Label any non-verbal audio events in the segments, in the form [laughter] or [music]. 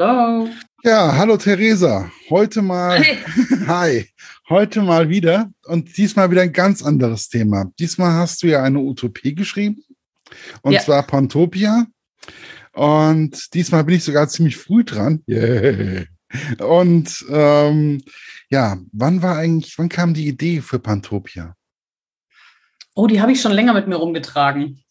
Hallo. Ja, hallo Theresa. Heute mal, hi. [laughs] hi, heute mal wieder und diesmal wieder ein ganz anderes Thema. Diesmal hast du ja eine Utopie geschrieben und ja. zwar Pantopia. Und diesmal bin ich sogar ziemlich früh dran. Yeah. Und ähm, ja, wann war eigentlich, wann kam die Idee für Pantopia? Oh, die habe ich schon länger mit mir rumgetragen.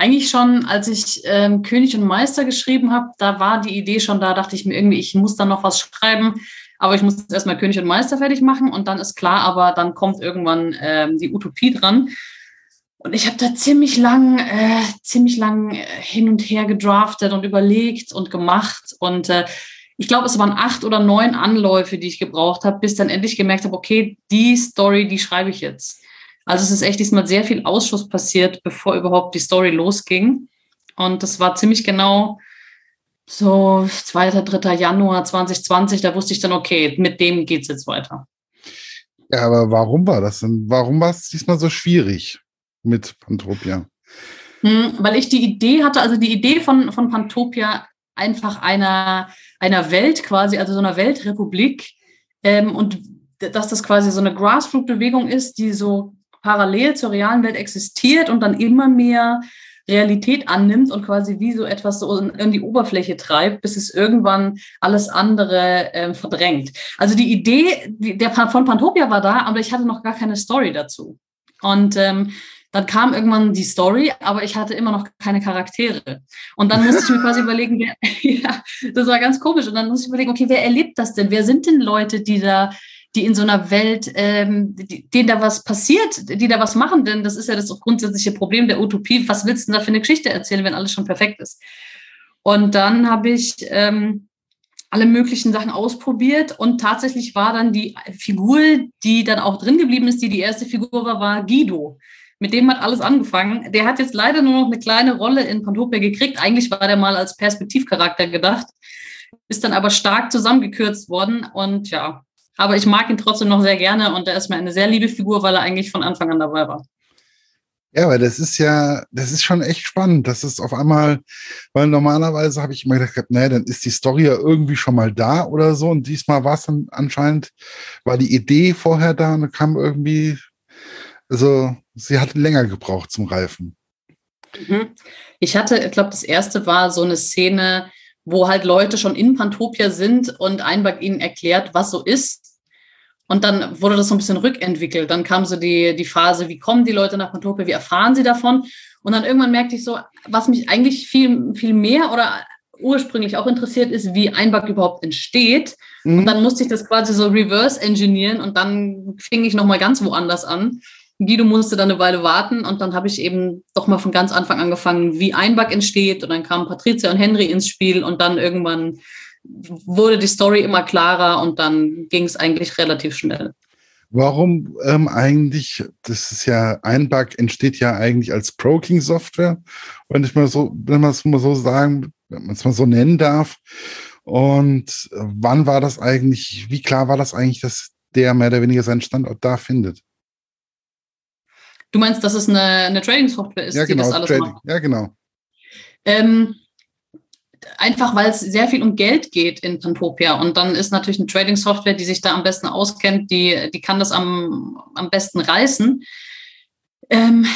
Eigentlich schon, als ich ähm, König und Meister geschrieben habe, da war die Idee schon da, dachte ich mir irgendwie, ich muss da noch was schreiben, aber ich muss erstmal König und Meister fertig machen und dann ist klar, aber dann kommt irgendwann ähm, die Utopie dran. Und ich habe da ziemlich lang, äh, ziemlich lang äh, hin und her gedraftet und überlegt und gemacht. Und äh, ich glaube, es waren acht oder neun Anläufe, die ich gebraucht habe, bis dann endlich gemerkt habe, okay, die Story, die schreibe ich jetzt. Also es ist echt diesmal sehr viel Ausschuss passiert, bevor überhaupt die Story losging. Und das war ziemlich genau so 2., 3. Januar 2020. Da wusste ich dann, okay, mit dem geht es jetzt weiter. Ja, aber warum war das denn? Warum war es diesmal so schwierig mit Pantopia? Hm, weil ich die Idee hatte, also die Idee von, von Pantopia einfach einer, einer Welt quasi, also so einer Weltrepublik ähm, und dass das quasi so eine Grassroot-Bewegung ist, die so parallel zur realen Welt existiert und dann immer mehr Realität annimmt und quasi wie so etwas so in, die Oberfläche treibt, bis es irgendwann alles andere ähm, verdrängt. Also die Idee der von Pantopia war da, aber ich hatte noch gar keine Story dazu. Und ähm, dann kam irgendwann die Story, aber ich hatte immer noch keine Charaktere. Und dann musste ich mir quasi [laughs] überlegen, wer, [laughs] ja, das war ganz komisch. Und dann musste ich überlegen, okay, wer erlebt das denn? Wer sind denn Leute, die da die in so einer Welt, ähm, die, denen da was passiert, die da was machen, denn das ist ja das grundsätzliche Problem der Utopie. Was willst du denn da für eine Geschichte erzählen, wenn alles schon perfekt ist? Und dann habe ich ähm, alle möglichen Sachen ausprobiert und tatsächlich war dann die Figur, die dann auch drin geblieben ist, die die erste Figur war, war Guido. Mit dem hat alles angefangen. Der hat jetzt leider nur noch eine kleine Rolle in Pantopia gekriegt. Eigentlich war der mal als Perspektivcharakter gedacht, ist dann aber stark zusammengekürzt worden und ja, aber ich mag ihn trotzdem noch sehr gerne und er ist mir eine sehr liebe Figur, weil er eigentlich von Anfang an dabei war. Ja, aber das ist ja, das ist schon echt spannend. Das ist auf einmal, weil normalerweise habe ich immer gedacht, naja, dann ist die Story ja irgendwie schon mal da oder so. Und diesmal war es dann anscheinend, war die Idee vorher da und kam irgendwie, also sie hat länger gebraucht zum Reifen. Mhm. Ich hatte, ich glaube, das erste war so eine Szene, wo halt Leute schon in Pantopia sind und Einberg ihnen erklärt, was so ist. Und dann wurde das so ein bisschen rückentwickelt. Dann kam so die, die Phase, wie kommen die Leute nach Pantopia, wie erfahren sie davon? Und dann irgendwann merkte ich so, was mich eigentlich viel, viel mehr oder ursprünglich auch interessiert ist, wie Einback überhaupt entsteht. Mhm. Und dann musste ich das quasi so reverse engineeren und dann fing ich nochmal ganz woanders an. Guido musste dann eine Weile warten und dann habe ich eben doch mal von ganz Anfang angefangen, wie Einback entsteht und dann kamen Patricia und Henry ins Spiel und dann irgendwann wurde die Story immer klarer und dann ging es eigentlich relativ schnell. Warum ähm, eigentlich, das ist ja, Einbug entsteht ja eigentlich als Proking-Software, wenn ich mal so, wenn man es mal so sagen, wenn man es mal so nennen darf. Und wann war das eigentlich, wie klar war das eigentlich, dass der mehr oder weniger seinen Standort da findet? Du meinst, dass es eine, eine Trading-Software ist, ja, genau, die das alles Trading. macht? Ja, genau. Ähm, einfach weil es sehr viel um Geld geht in Pantopia. Und dann ist natürlich eine Trading-Software, die sich da am besten auskennt, die, die kann das am, am besten reißen. Ähm,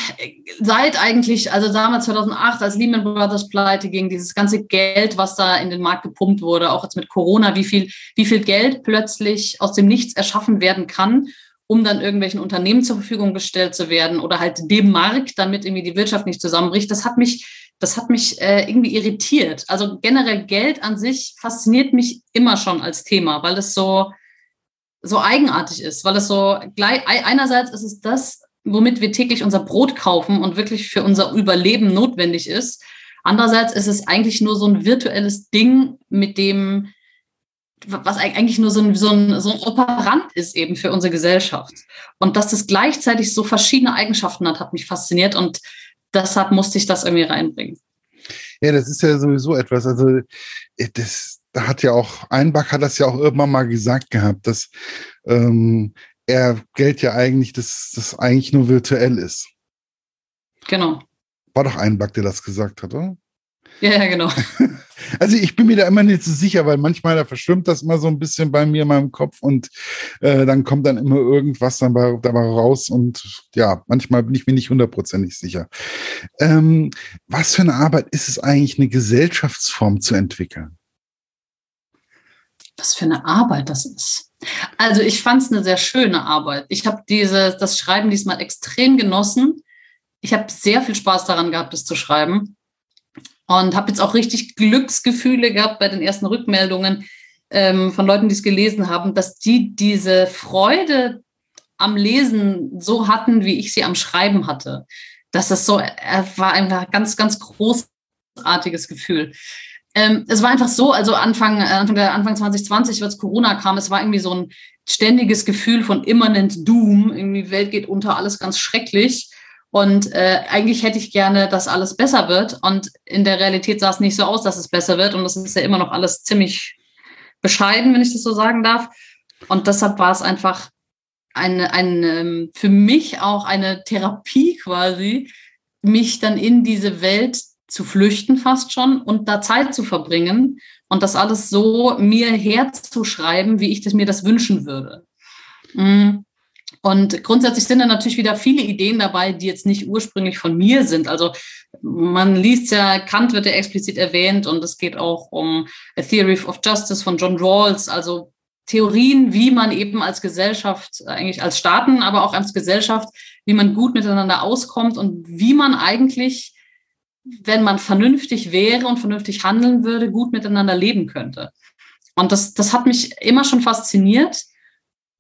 seit eigentlich, also damals 2008, als Lehman Brothers pleite ging, dieses ganze Geld, was da in den Markt gepumpt wurde, auch jetzt mit Corona, wie viel, wie viel Geld plötzlich aus dem Nichts erschaffen werden kann, um dann irgendwelchen Unternehmen zur Verfügung gestellt zu werden oder halt dem Markt, damit irgendwie die Wirtschaft nicht zusammenbricht. Das hat mich das hat mich äh, irgendwie irritiert. Also generell Geld an sich fasziniert mich immer schon als Thema, weil es so, so eigenartig ist, weil es so gleich, einerseits ist es das, womit wir täglich unser Brot kaufen und wirklich für unser Überleben notwendig ist. Andererseits ist es eigentlich nur so ein virtuelles Ding, mit dem, was eigentlich nur so ein, so ein, so ein Operant ist eben für unsere Gesellschaft. Und dass das gleichzeitig so verschiedene Eigenschaften hat, hat mich fasziniert und deshalb musste ich das irgendwie reinbringen. Ja, das ist ja sowieso etwas. Also, äh, das da hat ja auch, Einbach hat das ja auch irgendwann mal gesagt gehabt, dass ähm, er Geld ja eigentlich, dass das eigentlich nur virtuell ist. Genau. War doch Einbach, der das gesagt hat, oder? Ja, ja, genau. [laughs] Also ich bin mir da immer nicht so sicher, weil manchmal da verschwimmt das immer so ein bisschen bei mir in meinem Kopf und äh, dann kommt dann immer irgendwas dabei, dabei raus und ja, manchmal bin ich mir nicht hundertprozentig sicher. Ähm, was für eine Arbeit ist es eigentlich, eine Gesellschaftsform zu entwickeln? Was für eine Arbeit das ist. Also ich fand es eine sehr schöne Arbeit. Ich habe das Schreiben diesmal extrem genossen. Ich habe sehr viel Spaß daran gehabt, es zu schreiben und habe jetzt auch richtig Glücksgefühle gehabt bei den ersten Rückmeldungen ähm, von Leuten, die es gelesen haben, dass die diese Freude am Lesen so hatten, wie ich sie am Schreiben hatte. Das so, er war einfach ganz, ganz großartiges Gefühl. Ähm, es war einfach so, also Anfang, äh, Anfang, Anfang 2020, als Corona kam, es war irgendwie so ein ständiges Gefühl von immanent Doom. Irgendwie Welt geht unter, alles ganz schrecklich. Und äh, eigentlich hätte ich gerne, dass alles besser wird. Und in der Realität sah es nicht so aus, dass es besser wird. Und es ist ja immer noch alles ziemlich bescheiden, wenn ich das so sagen darf. Und deshalb war es einfach eine, eine, ähm, für mich auch eine Therapie quasi, mich dann in diese Welt zu flüchten fast schon und da Zeit zu verbringen und das alles so mir herzuschreiben, wie ich das mir das wünschen würde. Mhm. Und grundsätzlich sind da natürlich wieder viele Ideen dabei, die jetzt nicht ursprünglich von mir sind. Also man liest ja, Kant wird ja explizit erwähnt und es geht auch um A Theory of Justice von John Rawls, also Theorien, wie man eben als Gesellschaft, eigentlich als Staaten, aber auch als Gesellschaft, wie man gut miteinander auskommt und wie man eigentlich, wenn man vernünftig wäre und vernünftig handeln würde, gut miteinander leben könnte. Und das, das hat mich immer schon fasziniert.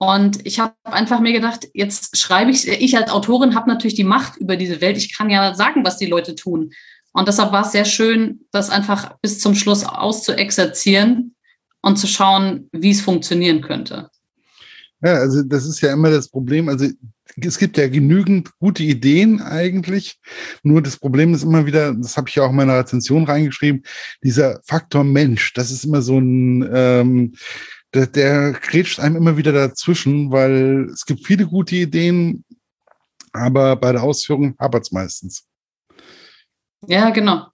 Und ich habe einfach mir gedacht, jetzt schreibe ich, ich als Autorin habe natürlich die Macht über diese Welt. Ich kann ja sagen, was die Leute tun. Und deshalb war es sehr schön, das einfach bis zum Schluss auszuexerzieren und zu schauen, wie es funktionieren könnte. Ja, also das ist ja immer das Problem. Also es gibt ja genügend gute Ideen eigentlich. Nur das Problem ist immer wieder, das habe ich ja auch in meiner Rezension reingeschrieben, dieser Faktor Mensch. Das ist immer so ein, ähm, der, der grätscht einem immer wieder dazwischen, weil es gibt viele gute Ideen, aber bei der Ausführung hapert es meistens. Ja, genau.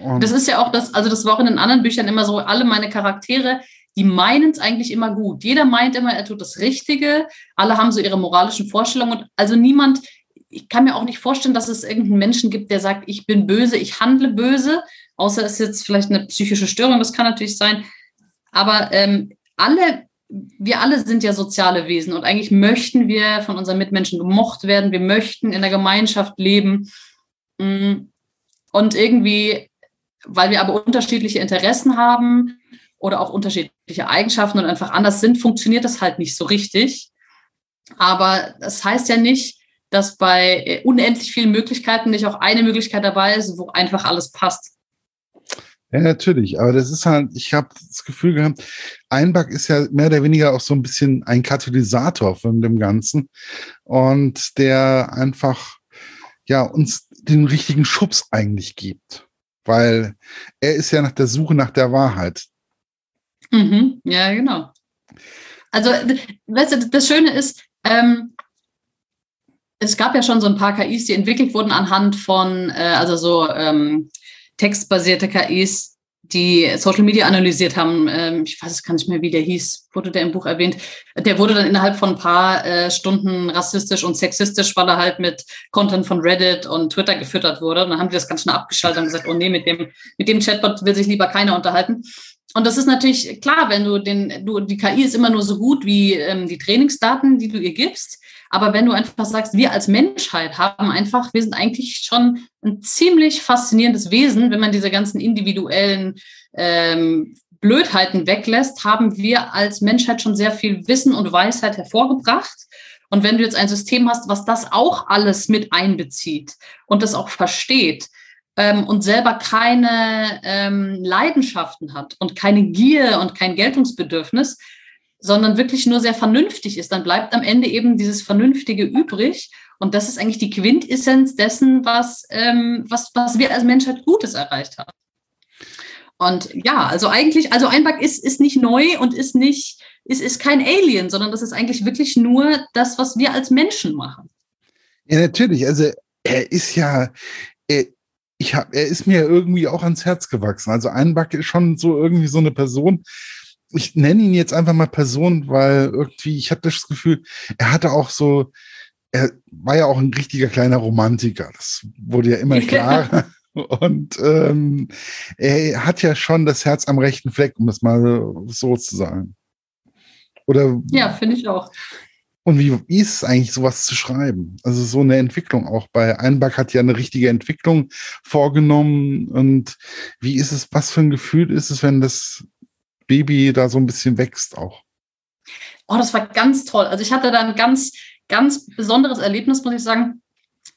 Und das ist ja auch das, also das war auch in den anderen Büchern immer so, alle meine Charaktere, die meinen es eigentlich immer gut. Jeder meint immer, er tut das Richtige. Alle haben so ihre moralischen Vorstellungen. Und also niemand, ich kann mir auch nicht vorstellen, dass es irgendeinen Menschen gibt, der sagt, ich bin böse, ich handle böse, außer es ist jetzt vielleicht eine psychische Störung, das kann natürlich sein. Aber ähm, alle, wir alle sind ja soziale Wesen und eigentlich möchten wir von unseren Mitmenschen gemocht werden. Wir möchten in der Gemeinschaft leben. Mm. Und irgendwie, weil wir aber unterschiedliche Interessen haben oder auch unterschiedliche Eigenschaften und einfach anders sind, funktioniert das halt nicht so richtig. Aber das heißt ja nicht, dass bei unendlich vielen Möglichkeiten nicht auch eine Möglichkeit dabei ist, wo einfach alles passt. Ja, natürlich. Aber das ist halt, ich habe das Gefühl gehabt, Einback ist ja mehr oder weniger auch so ein bisschen ein Katalysator von dem Ganzen. Und der einfach, ja, uns den richtigen Schubs eigentlich gibt. Weil er ist ja nach der Suche nach der Wahrheit. Mhm. Ja, genau. Also, weißt du, das Schöne ist, ähm, es gab ja schon so ein paar KIs, die entwickelt wurden anhand von, äh, also so ähm, textbasierte KIs, die Social Media analysiert haben. Ähm, ich weiß es gar nicht mehr, wie der hieß, wurde der im Buch erwähnt. Der wurde dann innerhalb von ein paar äh, Stunden rassistisch und sexistisch, weil er halt mit Content von Reddit und Twitter gefüttert wurde. Und dann haben die das ganz schnell abgeschaltet und gesagt, oh nee, mit dem, mit dem Chatbot will sich lieber keiner unterhalten. Und das ist natürlich klar, wenn du den, du, die KI ist immer nur so gut wie ähm, die Trainingsdaten, die du ihr gibst. Aber wenn du einfach sagst, wir als Menschheit haben einfach, wir sind eigentlich schon ein ziemlich faszinierendes Wesen, wenn man diese ganzen individuellen ähm, Blödheiten weglässt, haben wir als Menschheit schon sehr viel Wissen und Weisheit hervorgebracht. Und wenn du jetzt ein System hast, was das auch alles mit einbezieht und das auch versteht ähm, und selber keine ähm, Leidenschaften hat und keine Gier und kein Geltungsbedürfnis, sondern wirklich nur sehr vernünftig ist, dann bleibt am Ende eben dieses Vernünftige übrig. Und das ist eigentlich die Quintessenz dessen, was, ähm, was, was wir als Menschheit Gutes erreicht haben. Und ja, also eigentlich, also Einback ist, ist nicht neu und ist nicht, ist, ist kein Alien, sondern das ist eigentlich wirklich nur das, was wir als Menschen machen. Ja, natürlich. Also er ist ja, er, ich hab, er ist mir irgendwie auch ans Herz gewachsen. Also Einback ist schon so irgendwie so eine Person. Ich nenne ihn jetzt einfach mal Person, weil irgendwie, ich hatte das Gefühl, er hatte auch so, er war ja auch ein richtiger kleiner Romantiker. Das wurde ja immer [laughs] klarer. Und ähm, er hat ja schon das Herz am rechten Fleck, um das mal so zu sagen. Oder? Ja, finde ich auch. Und wie, ist es eigentlich, sowas zu schreiben? Also so eine Entwicklung auch. Bei Einback hat ja eine richtige Entwicklung vorgenommen. Und wie ist es, was für ein Gefühl ist es, wenn das Baby da so ein bisschen wächst auch? Oh, das war ganz toll. Also ich hatte da ein ganz, ganz besonderes Erlebnis, muss ich sagen.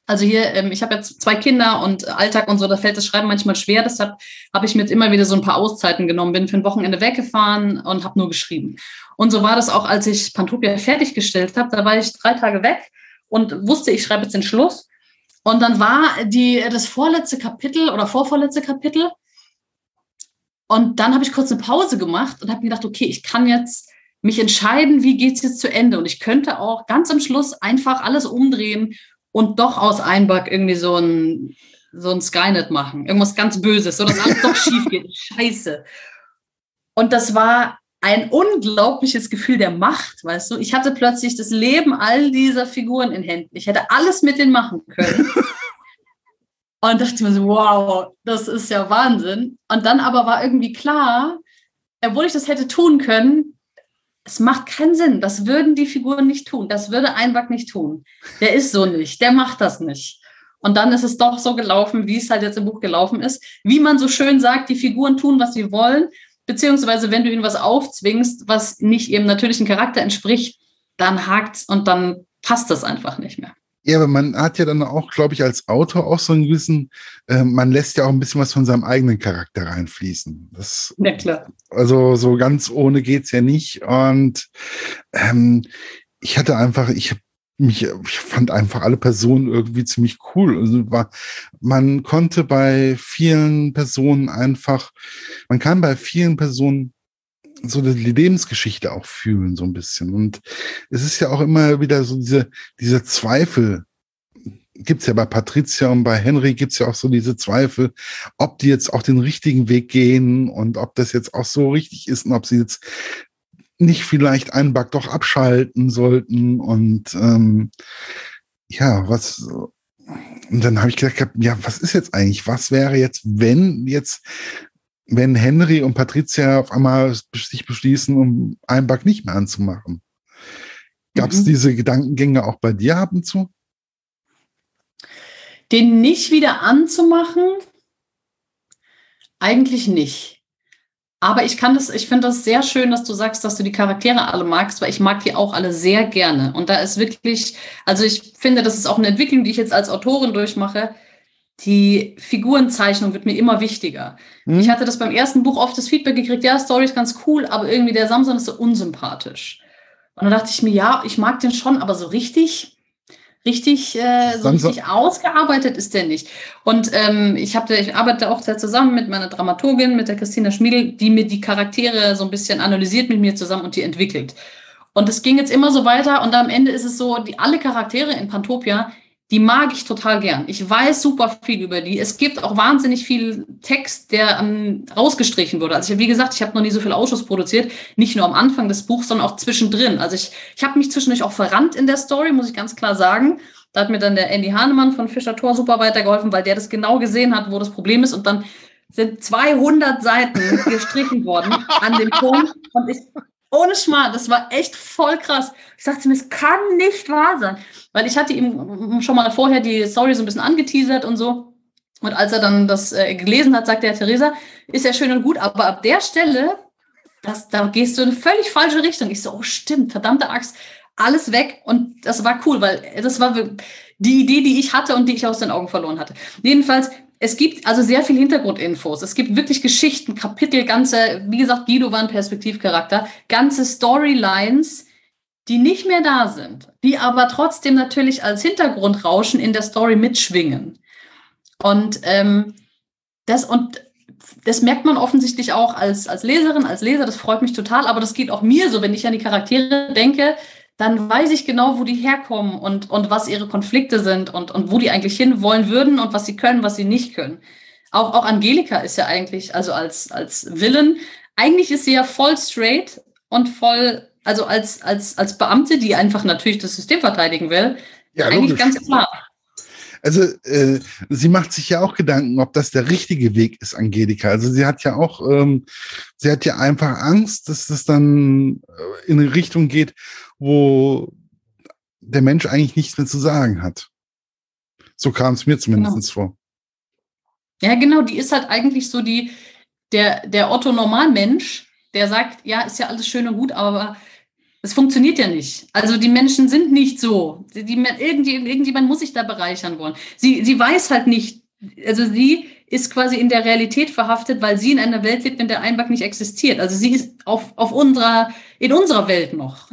Also hier, ähm, ich habe jetzt zwei Kinder und Alltag und so, da fällt das Schreiben manchmal schwer. Deshalb habe ich mir jetzt immer wieder so ein paar Auszeiten genommen, bin für ein Wochenende weggefahren und habe nur geschrieben. Und so war das auch, als ich Pantopia fertiggestellt habe. Da war ich drei Tage weg und wusste, ich schreibe jetzt den Schluss. Und dann war die, das vorletzte Kapitel oder vorvorletzte Kapitel. Und dann habe ich kurz eine Pause gemacht und habe mir gedacht, okay, ich kann jetzt mich entscheiden, wie geht es jetzt zu Ende. Und ich könnte auch ganz am Schluss einfach alles umdrehen und doch aus Einback irgendwie so ein, so ein Skynet machen. Irgendwas ganz Böses, so dass alles doch [laughs] schief geht. Scheiße. Und das war ein unglaubliches Gefühl der Macht, weißt du? Ich hatte plötzlich das Leben all dieser Figuren in Händen. Ich hätte alles mit denen machen können. [laughs] Und dachte mir so, wow, das ist ja Wahnsinn. Und dann aber war irgendwie klar, obwohl ich das hätte tun können, es macht keinen Sinn. Das würden die Figuren nicht tun. Das würde Einback nicht tun. Der ist so nicht. Der macht das nicht. Und dann ist es doch so gelaufen, wie es halt jetzt im Buch gelaufen ist. Wie man so schön sagt, die Figuren tun, was sie wollen. Beziehungsweise, wenn du ihnen was aufzwingst, was nicht ihrem natürlichen Charakter entspricht, dann hakt's und dann passt das einfach nicht mehr. Ja, aber man hat ja dann auch, glaube ich, als Autor auch so einen gewissen, äh, man lässt ja auch ein bisschen was von seinem eigenen Charakter reinfließen. Das, ja, klar. Also so ganz ohne geht's ja nicht. Und ähm, ich hatte einfach, ich habe mich, ich fand einfach alle Personen irgendwie ziemlich cool. Also war, man konnte bei vielen Personen einfach, man kann bei vielen Personen so die Lebensgeschichte auch fühlen, so ein bisschen. Und es ist ja auch immer wieder so diese, diese Zweifel, gibt's ja bei Patricia und bei Henry gibt's ja auch so diese Zweifel, ob die jetzt auch den richtigen Weg gehen und ob das jetzt auch so richtig ist und ob sie jetzt nicht vielleicht einen Bug doch abschalten sollten und ähm, ja, was und dann habe ich gedacht, ja, was ist jetzt eigentlich? Was wäre jetzt, wenn jetzt, wenn Henry und Patricia auf einmal sich beschließen, um einen Bug nicht mehr anzumachen? Gab es mhm. diese Gedankengänge auch bei dir ab und zu? Den nicht wieder anzumachen? Eigentlich nicht. Aber ich kann das, ich finde das sehr schön, dass du sagst, dass du die Charaktere alle magst, weil ich mag die auch alle sehr gerne. Und da ist wirklich, also ich finde, das ist auch eine Entwicklung, die ich jetzt als Autorin durchmache. Die Figurenzeichnung wird mir immer wichtiger. Mhm. Ich hatte das beim ersten Buch oft das Feedback gekriegt, ja, Story ist ganz cool, aber irgendwie der Samson ist so unsympathisch. Und dann dachte ich mir, ja, ich mag den schon, aber so richtig richtig, äh, so richtig ausgearbeitet ist der nicht. Und ähm, ich, hab, ich arbeite auch sehr zusammen mit meiner Dramaturgin, mit der Christina Schmiedel, die mir die Charaktere so ein bisschen analysiert mit mir zusammen und die entwickelt. Und es ging jetzt immer so weiter und am Ende ist es so, die alle Charaktere in Pantopia, die mag ich total gern. Ich weiß super viel über die. Es gibt auch wahnsinnig viel Text, der ähm, rausgestrichen wurde. Also ich, wie gesagt, ich habe noch nie so viel Ausschuss produziert, nicht nur am Anfang des Buchs, sondern auch zwischendrin. Also ich, ich habe mich zwischendurch auch verrannt in der Story, muss ich ganz klar sagen. Da hat mir dann der Andy Hahnemann von Fischer Tor super weitergeholfen, weil der das genau gesehen hat, wo das Problem ist. Und dann sind 200 Seiten gestrichen worden an dem Punkt. Und ich ohne Schmarrn, das war echt voll krass. Ich sagte mir, es kann nicht wahr sein. Weil ich hatte ihm schon mal vorher die Story so ein bisschen angeteasert und so. Und als er dann das äh, gelesen hat, sagte er, Theresa, ist ja schön und gut, aber ab der Stelle, das, da gehst du in eine völlig falsche Richtung. Ich so, oh stimmt, verdammte Axt, alles weg. Und das war cool, weil das war die Idee, die ich hatte und die ich aus den Augen verloren hatte. Jedenfalls, es gibt also sehr viel Hintergrundinfos. Es gibt wirklich Geschichten, Kapitel, ganze, wie gesagt, Guido war ein Perspektivcharakter, ganze Storylines, die nicht mehr da sind, die aber trotzdem natürlich als Hintergrundrauschen in der Story mitschwingen. Und ähm, das und das merkt man offensichtlich auch als, als Leserin, als Leser, das freut mich total, aber das geht auch mir so, wenn ich an die Charaktere denke, dann weiß ich genau, wo die herkommen und, und was ihre Konflikte sind und, und wo die eigentlich hinwollen würden und was sie können, was sie nicht können. Auch, auch Angelika ist ja eigentlich, also als, als Villain, eigentlich ist sie ja voll straight und voll, also als, als, als Beamte, die einfach natürlich das System verteidigen will, ja, eigentlich logisch. ganz klar. Also äh, sie macht sich ja auch Gedanken, ob das der richtige Weg ist, Angelika. Also sie hat ja auch, ähm, sie hat ja einfach Angst, dass das dann äh, in eine Richtung geht, wo der Mensch eigentlich nichts mehr zu sagen hat. So kam es mir zumindest genau. vor. Ja, genau, die ist halt eigentlich so die, der, der Otto-Normalmensch, der sagt, ja, ist ja alles schön und gut, aber es funktioniert ja nicht. Also die Menschen sind nicht so. Die, die, irgendjemand muss sich da bereichern wollen. Sie, sie weiß halt nicht, also sie ist quasi in der Realität verhaftet, weil sie in einer Welt lebt, in der Einback nicht existiert. Also sie ist auf, auf unserer, in unserer Welt noch.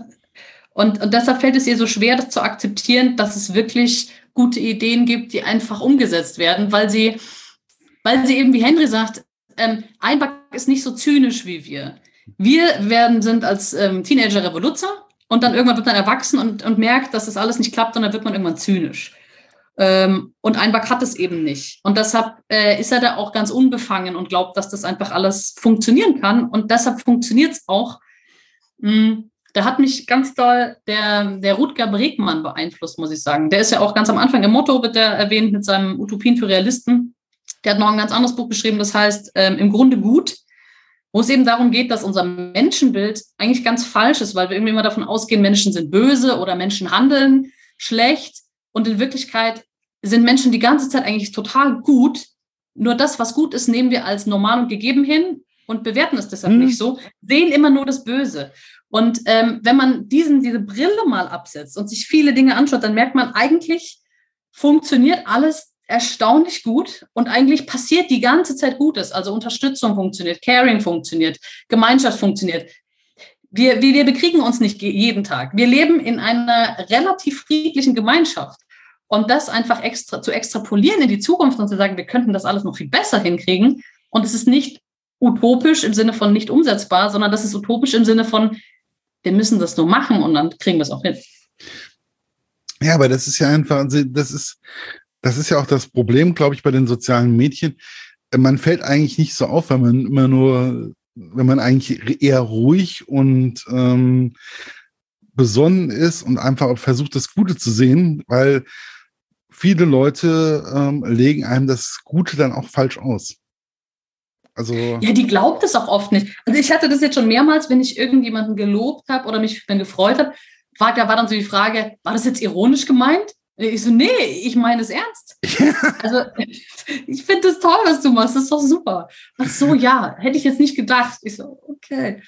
Und, und deshalb fällt es ihr so schwer, das zu akzeptieren, dass es wirklich gute Ideen gibt, die einfach umgesetzt werden, weil sie, weil sie eben, wie Henry sagt, ähm, Einback ist nicht so zynisch wie wir. Wir werden, sind als ähm, Teenager Revoluzer und dann irgendwann wird man erwachsen und, und merkt, dass das alles nicht klappt und dann wird man irgendwann zynisch. Ähm, und Einback hat es eben nicht. Und deshalb äh, ist er da auch ganz unbefangen und glaubt, dass das einfach alles funktionieren kann. Und deshalb funktioniert es auch. Hm, da hat mich ganz doll der, der Rutger Bregmann beeinflusst, muss ich sagen. Der ist ja auch ganz am Anfang im Motto, wird er erwähnt, mit seinem Utopien für Realisten. Der hat noch ein ganz anderes Buch geschrieben, das heißt ähm, Im Grunde gut wo es eben darum geht, dass unser Menschenbild eigentlich ganz falsch ist, weil wir irgendwie immer davon ausgehen, Menschen sind böse oder Menschen handeln schlecht. Und in Wirklichkeit sind Menschen die ganze Zeit eigentlich total gut. Nur das, was gut ist, nehmen wir als normal und gegeben hin und bewerten es deshalb mhm. nicht so, sehen immer nur das Böse. Und ähm, wenn man diesen, diese Brille mal absetzt und sich viele Dinge anschaut, dann merkt man eigentlich, funktioniert alles erstaunlich gut und eigentlich passiert die ganze Zeit Gutes. Also Unterstützung funktioniert, Caring funktioniert, Gemeinschaft funktioniert. Wir, wir, wir bekriegen uns nicht jeden Tag. Wir leben in einer relativ friedlichen Gemeinschaft. Und das einfach extra zu extrapolieren in die Zukunft und zu sagen, wir könnten das alles noch viel besser hinkriegen. Und es ist nicht utopisch im Sinne von nicht umsetzbar, sondern das ist utopisch im Sinne von, wir müssen das nur machen und dann kriegen wir es auch hin. Ja, aber das ist ja einfach, also das ist, das ist ja auch das Problem, glaube ich, bei den sozialen Medien. Man fällt eigentlich nicht so auf, wenn man immer nur, wenn man eigentlich eher ruhig und ähm, besonnen ist und einfach versucht, das Gute zu sehen, weil viele Leute ähm, legen einem das Gute dann auch falsch aus. Also ja, die glaubt es auch oft nicht. Also ich hatte das jetzt schon mehrmals, wenn ich irgendjemanden gelobt habe oder mich gefreut habe, war, da war dann so die Frage, war das jetzt ironisch gemeint? Ich so, nee, ich meine es ernst. [laughs] also, ich finde das toll, was du machst. Das ist doch super. Ach so, ja, hätte ich jetzt nicht gedacht. Ich so, okay.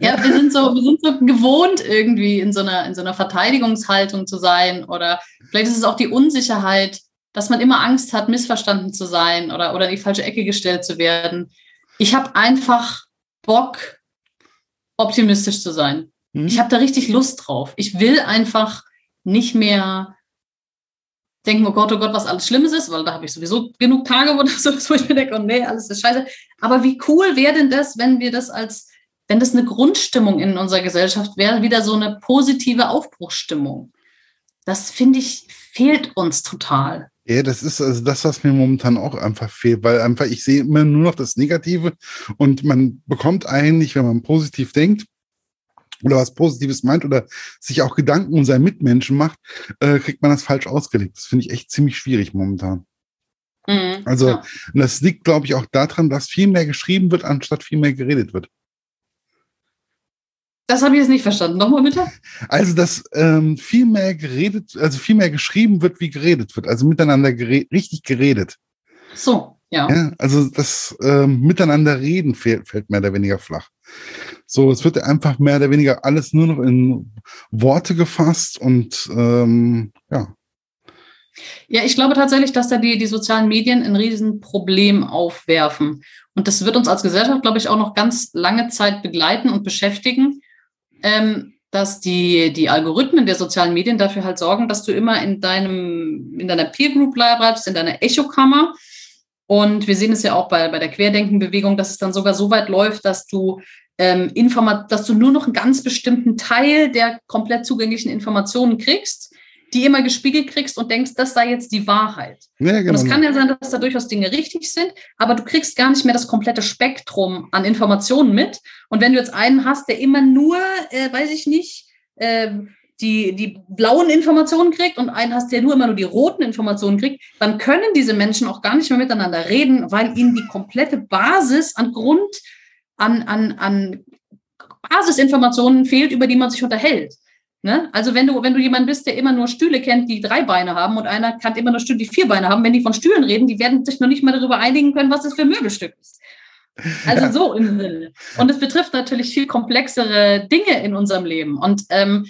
Ja, wir sind so, wir sind so gewohnt, irgendwie in so einer, in so einer Verteidigungshaltung zu sein. Oder vielleicht ist es auch die Unsicherheit, dass man immer Angst hat, missverstanden zu sein oder, oder in die falsche Ecke gestellt zu werden. Ich habe einfach Bock, optimistisch zu sein. Hm. Ich habe da richtig Lust drauf. Ich will einfach nicht mehr denken, oh Gott, oh Gott, was alles Schlimmes ist, weil da habe ich sowieso genug Tage, wo, [laughs] das, wo ich mir denke, oh nee, alles ist scheiße. Aber wie cool wäre denn das, wenn wir das als, wenn das eine Grundstimmung in unserer Gesellschaft wäre, wieder so eine positive Aufbruchsstimmung. Das finde ich, fehlt uns total. Ja, das ist also das, was mir momentan auch einfach fehlt, weil einfach ich sehe immer nur noch das Negative und man bekommt eigentlich, wenn man positiv denkt, oder was Positives meint oder sich auch Gedanken um seinen Mitmenschen macht, äh, kriegt man das falsch ausgelegt. Das finde ich echt ziemlich schwierig momentan. Mhm, also, ja. das liegt, glaube ich, auch daran, dass viel mehr geschrieben wird, anstatt viel mehr geredet wird. Das habe ich jetzt nicht verstanden. Nochmal bitte. Also, dass ähm, viel mehr geredet, also viel mehr geschrieben wird, wie geredet wird. Also miteinander gere richtig geredet. So, ja. ja also das ähm, Miteinander reden fällt, fällt mehr oder weniger flach. So, es wird einfach mehr oder weniger alles nur noch in Worte gefasst und ähm, ja. Ja, ich glaube tatsächlich, dass da die, die sozialen Medien ein Riesenproblem aufwerfen. Und das wird uns als Gesellschaft, glaube ich, auch noch ganz lange Zeit begleiten und beschäftigen, ähm, dass die, die Algorithmen der sozialen Medien dafür halt sorgen, dass du immer in deinem, in deiner Peer Group bleibst, in deiner Echokammer und wir sehen es ja auch bei, bei der Querdenkenbewegung, dass es dann sogar so weit läuft, dass du ähm, dass du nur noch einen ganz bestimmten Teil der komplett zugänglichen Informationen kriegst, die immer gespiegelt kriegst und denkst, das sei jetzt die Wahrheit. Ja, genau. Und es kann ja sein, dass da durchaus Dinge richtig sind, aber du kriegst gar nicht mehr das komplette Spektrum an Informationen mit. Und wenn du jetzt einen hast, der immer nur, äh, weiß ich nicht, äh, die, die blauen Informationen kriegt und einen hast, der nur immer nur die roten Informationen kriegt, dann können diese Menschen auch gar nicht mehr miteinander reden, weil ihnen die komplette Basis an Grund, an, an, an Basisinformationen fehlt, über die man sich unterhält. Ne? Also wenn du, wenn du jemand bist, der immer nur Stühle kennt, die drei Beine haben und einer kann immer nur Stühle, die vier Beine haben, wenn die von Stühlen reden, die werden sich noch nicht mal darüber einigen können, was das für ein Möbelstück ist. Also ja. so im Sinne. Und es betrifft natürlich viel komplexere Dinge in unserem Leben. Und ähm,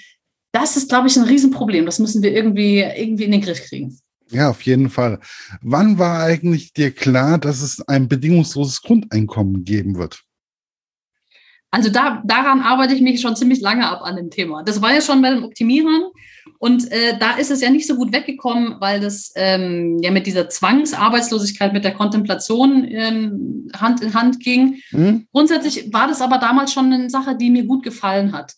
das ist, glaube ich, ein Riesenproblem. Das müssen wir irgendwie, irgendwie in den Griff kriegen. Ja, auf jeden Fall. Wann war eigentlich dir klar, dass es ein bedingungsloses Grundeinkommen geben wird? Also da, daran arbeite ich mich schon ziemlich lange ab an dem Thema. Das war ja schon bei den Optimierern. Und äh, da ist es ja nicht so gut weggekommen, weil das ähm, ja mit dieser Zwangsarbeitslosigkeit, mit der Kontemplation ähm, Hand in Hand ging. Mhm. Grundsätzlich war das aber damals schon eine Sache, die mir gut gefallen hat.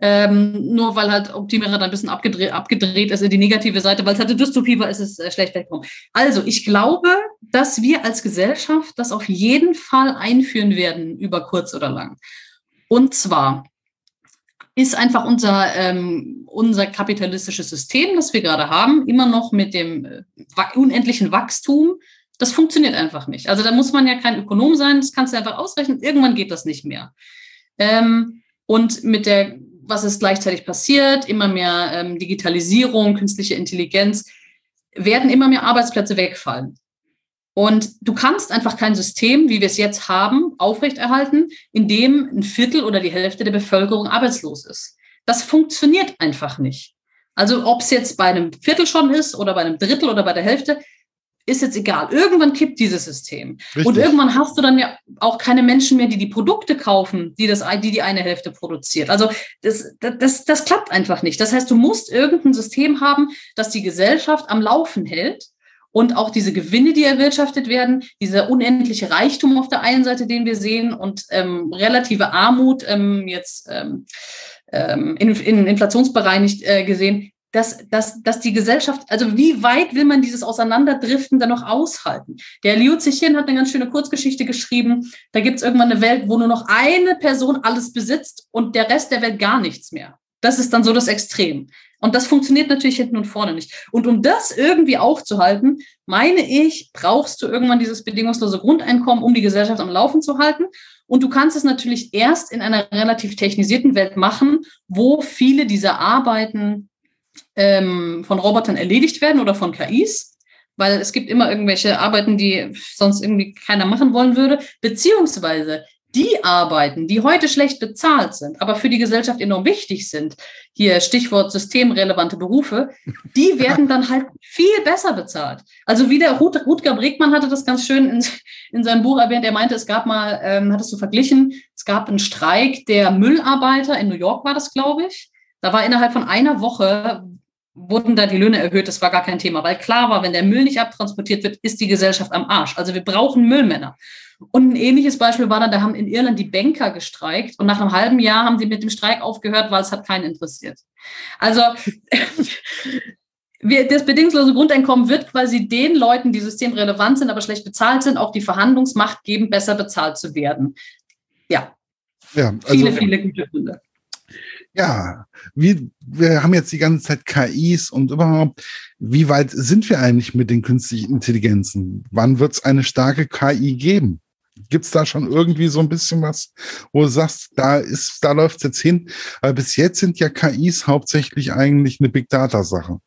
Ähm, nur weil halt Optimierer dann ein bisschen abgedreht, abgedreht ist in die negative Seite, weil es halt eine Dystopie war, ist es äh, schlecht weggekommen. Also ich glaube, dass wir als Gesellschaft das auf jeden Fall einführen werden, über kurz oder lang. Und zwar ist einfach unser, ähm, unser kapitalistisches System, das wir gerade haben, immer noch mit dem äh, unendlichen Wachstum. Das funktioniert einfach nicht. Also da muss man ja kein Ökonom sein, das kannst du einfach ausrechnen. Irgendwann geht das nicht mehr. Ähm, und mit der was ist gleichzeitig passiert, immer mehr ähm, Digitalisierung, künstliche Intelligenz, werden immer mehr Arbeitsplätze wegfallen. Und du kannst einfach kein System, wie wir es jetzt haben, aufrechterhalten, in dem ein Viertel oder die Hälfte der Bevölkerung arbeitslos ist. Das funktioniert einfach nicht. Also ob es jetzt bei einem Viertel schon ist oder bei einem Drittel oder bei der Hälfte, ist jetzt egal. Irgendwann kippt dieses System. Richtig. Und irgendwann hast du dann ja auch keine Menschen mehr, die die Produkte kaufen, die das, die, die eine Hälfte produziert. Also das, das, das klappt einfach nicht. Das heißt, du musst irgendein System haben, das die Gesellschaft am Laufen hält und auch diese Gewinne, die erwirtschaftet werden, dieser unendliche Reichtum auf der einen Seite, den wir sehen und ähm, relative Armut ähm, jetzt ähm, ähm in, in inflationsbereinigt äh, gesehen, dass, dass, dass die Gesellschaft, also wie weit will man dieses Auseinanderdriften dann noch aushalten? Der Liu Zixin hat eine ganz schöne Kurzgeschichte geschrieben. Da gibt es irgendwann eine Welt, wo nur noch eine Person alles besitzt und der Rest der Welt gar nichts mehr. Das ist dann so das Extrem. Und das funktioniert natürlich hinten und vorne nicht. Und um das irgendwie aufzuhalten, meine ich, brauchst du irgendwann dieses bedingungslose Grundeinkommen, um die Gesellschaft am Laufen zu halten. Und du kannst es natürlich erst in einer relativ technisierten Welt machen, wo viele dieser Arbeiten ähm, von Robotern erledigt werden oder von KIs, weil es gibt immer irgendwelche Arbeiten, die sonst irgendwie keiner machen wollen würde, beziehungsweise die Arbeiten, die heute schlecht bezahlt sind, aber für die Gesellschaft enorm wichtig sind, hier Stichwort systemrelevante Berufe, die [laughs] werden dann halt viel besser bezahlt. Also wie der Rut, Rutger Bregmann hatte das ganz schön in, in seinem Buch erwähnt, er meinte, es gab mal, ähm, hattest du verglichen, es gab einen Streik der Müllarbeiter, in New York war das, glaube ich. Da war innerhalb von einer Woche wurden da die Löhne erhöht, das war gar kein Thema, weil klar war, wenn der Müll nicht abtransportiert wird, ist die Gesellschaft am Arsch. Also wir brauchen Müllmänner. Und ein ähnliches Beispiel war dann, da haben in Irland die Banker gestreikt und nach einem halben Jahr haben sie mit dem Streik aufgehört, weil es hat keinen interessiert. Also [laughs] wir, das bedingungslose Grundeinkommen wird quasi den Leuten, die systemrelevant sind, aber schlecht bezahlt sind, auch die Verhandlungsmacht geben, besser bezahlt zu werden. Ja. Ja, also, viele, viele gute Gründe. Ja, wie, wir haben jetzt die ganze Zeit KIs und überhaupt, wie weit sind wir eigentlich mit den künstlichen Intelligenzen? Wann wird es eine starke KI geben? Gibt es da schon irgendwie so ein bisschen was, wo du sagst, da ist, da läuft es jetzt hin? Weil bis jetzt sind ja KIs hauptsächlich eigentlich eine Big Data Sache.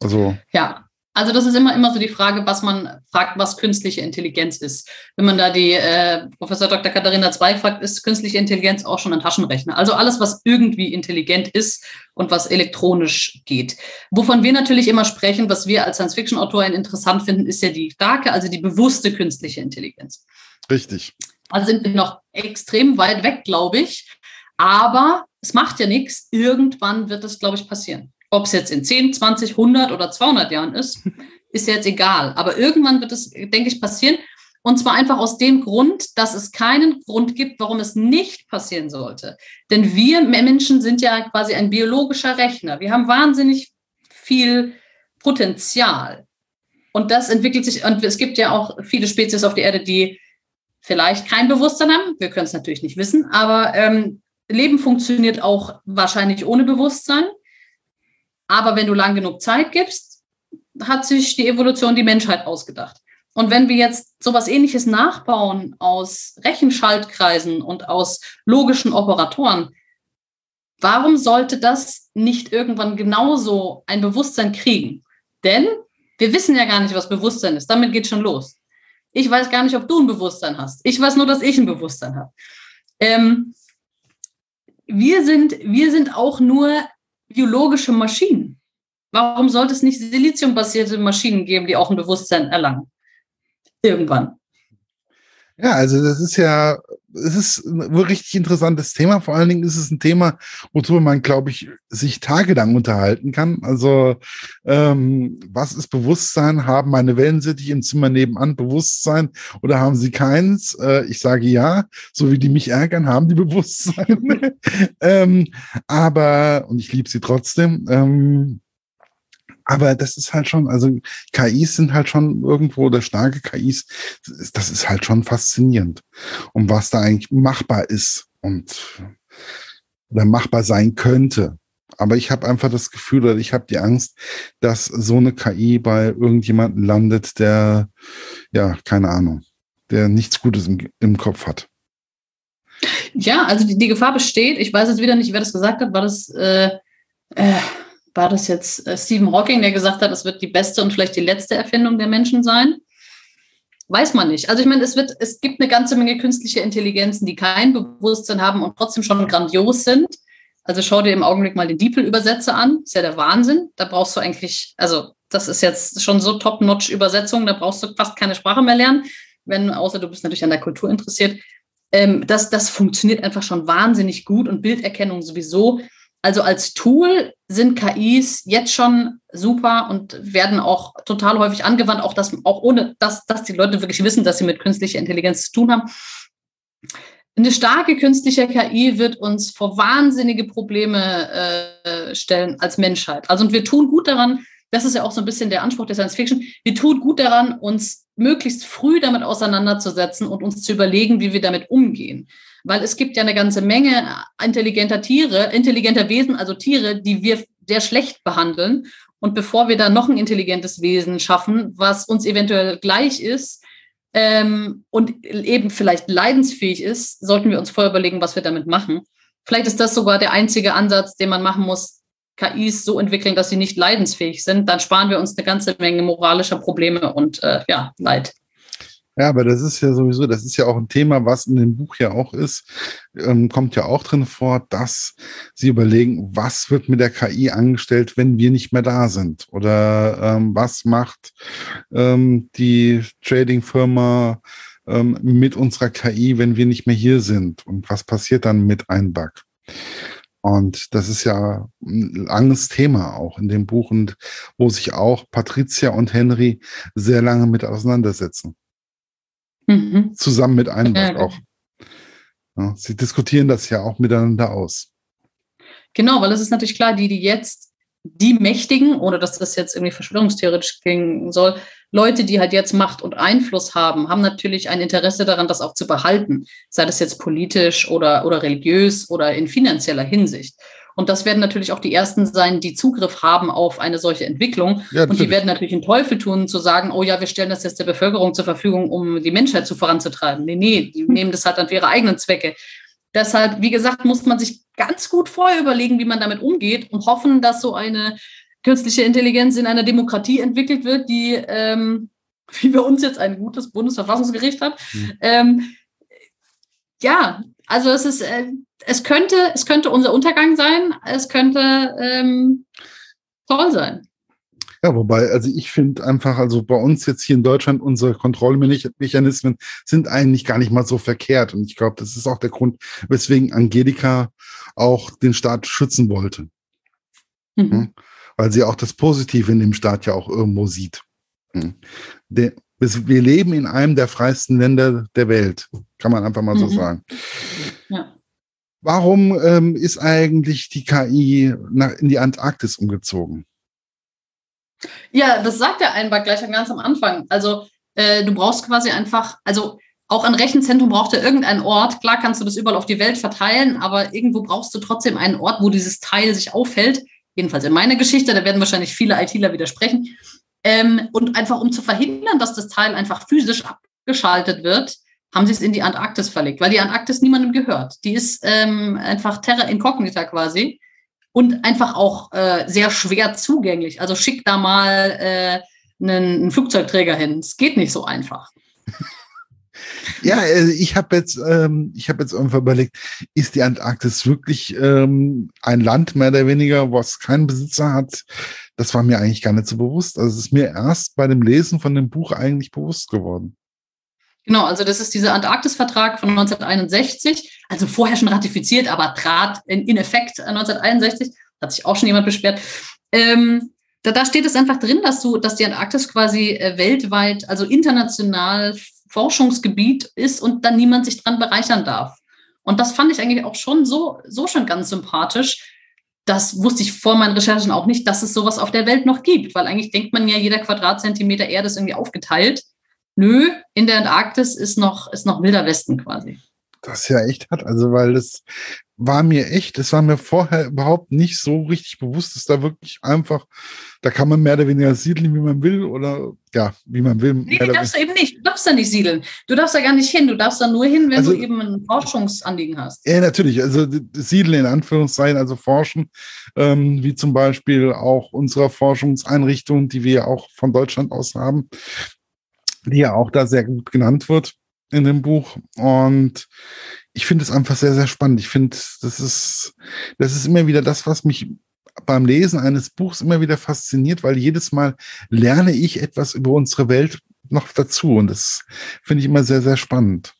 Also. Ja, also das ist immer, immer so die Frage, was man fragt, was künstliche Intelligenz ist. Wenn man da die äh, Professor Dr. Katharina Zweig fragt, ist künstliche Intelligenz auch schon ein Taschenrechner. Also alles, was irgendwie intelligent ist und was elektronisch geht. Wovon wir natürlich immer sprechen, was wir als Science-Fiction-Autoren interessant finden, ist ja die starke, also die bewusste künstliche Intelligenz. Richtig. Also sind wir noch extrem weit weg, glaube ich. Aber es macht ja nichts. Irgendwann wird es, glaube ich, passieren. Ob es jetzt in 10, 20, 100 oder 200 Jahren ist, ist jetzt egal. Aber irgendwann wird es, denke ich, passieren. Und zwar einfach aus dem Grund, dass es keinen Grund gibt, warum es nicht passieren sollte. Denn wir Menschen sind ja quasi ein biologischer Rechner. Wir haben wahnsinnig viel Potenzial. Und das entwickelt sich, und es gibt ja auch viele Spezies auf der Erde, die vielleicht kein Bewusstsein haben. Wir können es natürlich nicht wissen, aber ähm, Leben funktioniert auch wahrscheinlich ohne Bewusstsein. Aber wenn du lang genug Zeit gibst, hat sich die Evolution die Menschheit ausgedacht. Und wenn wir jetzt sowas ähnliches nachbauen aus Rechenschaltkreisen und aus logischen Operatoren, warum sollte das nicht irgendwann genauso ein Bewusstsein kriegen? Denn wir wissen ja gar nicht, was Bewusstsein ist. Damit geht schon los. Ich weiß gar nicht, ob du ein Bewusstsein hast. Ich weiß nur, dass ich ein Bewusstsein habe. Ähm, wir, sind, wir sind auch nur biologische Maschinen. Warum sollte es nicht siliziumbasierte Maschinen geben, die auch ein Bewusstsein erlangen? Irgendwann. Ja, also das ist ja, es ist ein richtig interessantes Thema. Vor allen Dingen ist es ein Thema, worüber man, glaube ich, sich tagelang unterhalten kann. Also ähm, was ist Bewusstsein? Haben meine Wellensittiche im Zimmer nebenan Bewusstsein oder haben sie keins? Äh, ich sage ja, so wie die mich ärgern, haben die [laughs] Bewusstsein. ähm, aber, und ich liebe sie trotzdem, ähm, aber das ist halt schon, also KIs sind halt schon irgendwo, oder starke KIs, das ist halt schon faszinierend. Und was da eigentlich machbar ist und oder machbar sein könnte. Aber ich habe einfach das Gefühl oder ich habe die Angst, dass so eine KI bei irgendjemandem landet, der, ja, keine Ahnung, der nichts Gutes im, im Kopf hat. Ja, also die, die, Gefahr besteht. Ich weiß jetzt wieder nicht, wer das gesagt hat. War das äh, äh, war das jetzt äh, Stephen Hawking, der gesagt hat, es wird die beste und vielleicht die letzte Erfindung der Menschen sein? Weiß man nicht. Also ich meine, es wird, es gibt eine ganze Menge künstliche Intelligenzen, die kein Bewusstsein haben und trotzdem schon grandios sind. Also schau dir im Augenblick mal den DeepL-Übersetzer an. Ist ja der Wahnsinn. Da brauchst du eigentlich, also das ist jetzt schon so Top-Notch-Übersetzung, da brauchst du fast keine Sprache mehr lernen, wenn, außer du bist natürlich an der Kultur interessiert. Ähm, das, das funktioniert einfach schon wahnsinnig gut und Bilderkennung sowieso. Also als Tool sind KIs jetzt schon super und werden auch total häufig angewandt, auch, das, auch ohne dass, dass die Leute wirklich wissen, dass sie mit künstlicher Intelligenz zu tun haben. Eine starke künstliche KI wird uns vor wahnsinnige Probleme äh, stellen als Menschheit. Also und wir tun gut daran, das ist ja auch so ein bisschen der Anspruch der Science Fiction, wir tun gut daran, uns möglichst früh damit auseinanderzusetzen und uns zu überlegen, wie wir damit umgehen weil es gibt ja eine ganze Menge intelligenter Tiere, intelligenter Wesen, also Tiere, die wir sehr schlecht behandeln. Und bevor wir da noch ein intelligentes Wesen schaffen, was uns eventuell gleich ist ähm, und eben vielleicht leidensfähig ist, sollten wir uns vorher überlegen, was wir damit machen. Vielleicht ist das sogar der einzige Ansatz, den man machen muss, KIs so entwickeln, dass sie nicht leidensfähig sind. Dann sparen wir uns eine ganze Menge moralischer Probleme und äh, ja, Leid. Ja, aber das ist ja sowieso, das ist ja auch ein Thema, was in dem Buch ja auch ist, ähm, kommt ja auch drin vor, dass sie überlegen, was wird mit der KI angestellt, wenn wir nicht mehr da sind? Oder ähm, was macht ähm, die Trading-Firma ähm, mit unserer KI, wenn wir nicht mehr hier sind? Und was passiert dann mit Einbug? Und das ist ja ein langes Thema auch in dem Buch und wo sich auch Patricia und Henry sehr lange mit auseinandersetzen. Mhm. Zusammen mit einem ja, auch. Ja, sie diskutieren das ja auch miteinander aus. Genau, weil es ist natürlich klar, die, die jetzt die Mächtigen, ohne dass das jetzt irgendwie verschwörungstheoretisch klingen soll, Leute, die halt jetzt Macht und Einfluss haben, haben natürlich ein Interesse daran, das auch zu behalten, sei das jetzt politisch oder, oder religiös oder in finanzieller Hinsicht. Und das werden natürlich auch die Ersten sein, die Zugriff haben auf eine solche Entwicklung. Ja, und die werden natürlich einen Teufel tun, zu sagen, oh ja, wir stellen das jetzt der Bevölkerung zur Verfügung, um die Menschheit zu voranzutreiben. Nee, nee, die hm. [laughs] nehmen das halt dann für ihre eigenen Zwecke. Deshalb, wie gesagt, muss man sich ganz gut vorher überlegen, wie man damit umgeht und hoffen, dass so eine künstliche Intelligenz in einer Demokratie entwickelt wird, die, ähm, [laughs] wie bei uns jetzt ein gutes Bundesverfassungsgericht hat. Mhm. Ähm, ja, also es ist, äh, es könnte, es könnte unser Untergang sein, es könnte ähm, toll sein. Ja, wobei, also ich finde einfach, also bei uns jetzt hier in Deutschland, unsere Kontrollmechanismen sind eigentlich gar nicht mal so verkehrt. Und ich glaube, das ist auch der Grund, weswegen Angelika auch den Staat schützen wollte. Mhm. Weil sie auch das Positive in dem Staat ja auch irgendwo sieht. Der, Wir leben in einem der freiesten Länder der Welt, kann man einfach mal so mhm. sagen. Ja. Warum ähm, ist eigentlich die KI nach, in die Antarktis umgezogen? Ja, das sagt der Einbach gleich ganz am Anfang. Also äh, du brauchst quasi einfach, also auch ein Rechenzentrum braucht ja irgendeinen Ort. Klar kannst du das überall auf die Welt verteilen, aber irgendwo brauchst du trotzdem einen Ort, wo dieses Teil sich aufhält. Jedenfalls in meiner Geschichte, da werden wahrscheinlich viele ITler widersprechen. Ähm, und einfach um zu verhindern, dass das Teil einfach physisch abgeschaltet wird, haben sie es in die Antarktis verlegt, weil die Antarktis niemandem gehört. Die ist ähm, einfach Terra Incognita quasi und einfach auch äh, sehr schwer zugänglich. Also schick da mal äh, einen, einen Flugzeugträger hin. Es geht nicht so einfach. Ja, also ich habe jetzt, ähm, ich jetzt irgendwann überlegt, ist die Antarktis wirklich ähm, ein Land mehr oder weniger, was keinen Besitzer hat? Das war mir eigentlich gar nicht so bewusst. Also es ist mir erst bei dem Lesen von dem Buch eigentlich bewusst geworden. Genau, also das ist dieser Antarktis-Vertrag von 1961, also vorher schon ratifiziert, aber trat in, in Effekt 1961, hat sich auch schon jemand beschwert. Ähm, da, da steht es einfach drin, dass du, dass die Antarktis quasi äh, weltweit, also international Forschungsgebiet ist und dann niemand sich dran bereichern darf. Und das fand ich eigentlich auch schon so, so schon ganz sympathisch. Das wusste ich vor meinen Recherchen auch nicht, dass es sowas auf der Welt noch gibt, weil eigentlich denkt man ja, jeder Quadratzentimeter Erde ist irgendwie aufgeteilt. Nö, in der Antarktis ist noch, ist noch wilder Westen quasi. Das ist ja echt hat, also weil das war mir echt, das war mir vorher überhaupt nicht so richtig bewusst, dass da wirklich einfach, da kann man mehr oder weniger siedeln, wie man will, oder ja, wie man will. Nee, du darfst du eben nicht, du darfst da nicht siedeln. Du darfst da gar nicht hin, du darfst da nur hin, wenn also, du eben ein Forschungsanliegen hast. Ja, natürlich, also siedeln in Anführungszeichen, also forschen, ähm, wie zum Beispiel auch unserer Forschungseinrichtung, die wir auch von Deutschland aus haben, die ja auch da sehr gut genannt wird in dem Buch. Und ich finde es einfach sehr, sehr spannend. Ich finde, das ist, das ist immer wieder das, was mich beim Lesen eines Buchs immer wieder fasziniert, weil jedes Mal lerne ich etwas über unsere Welt noch dazu. Und das finde ich immer sehr, sehr spannend.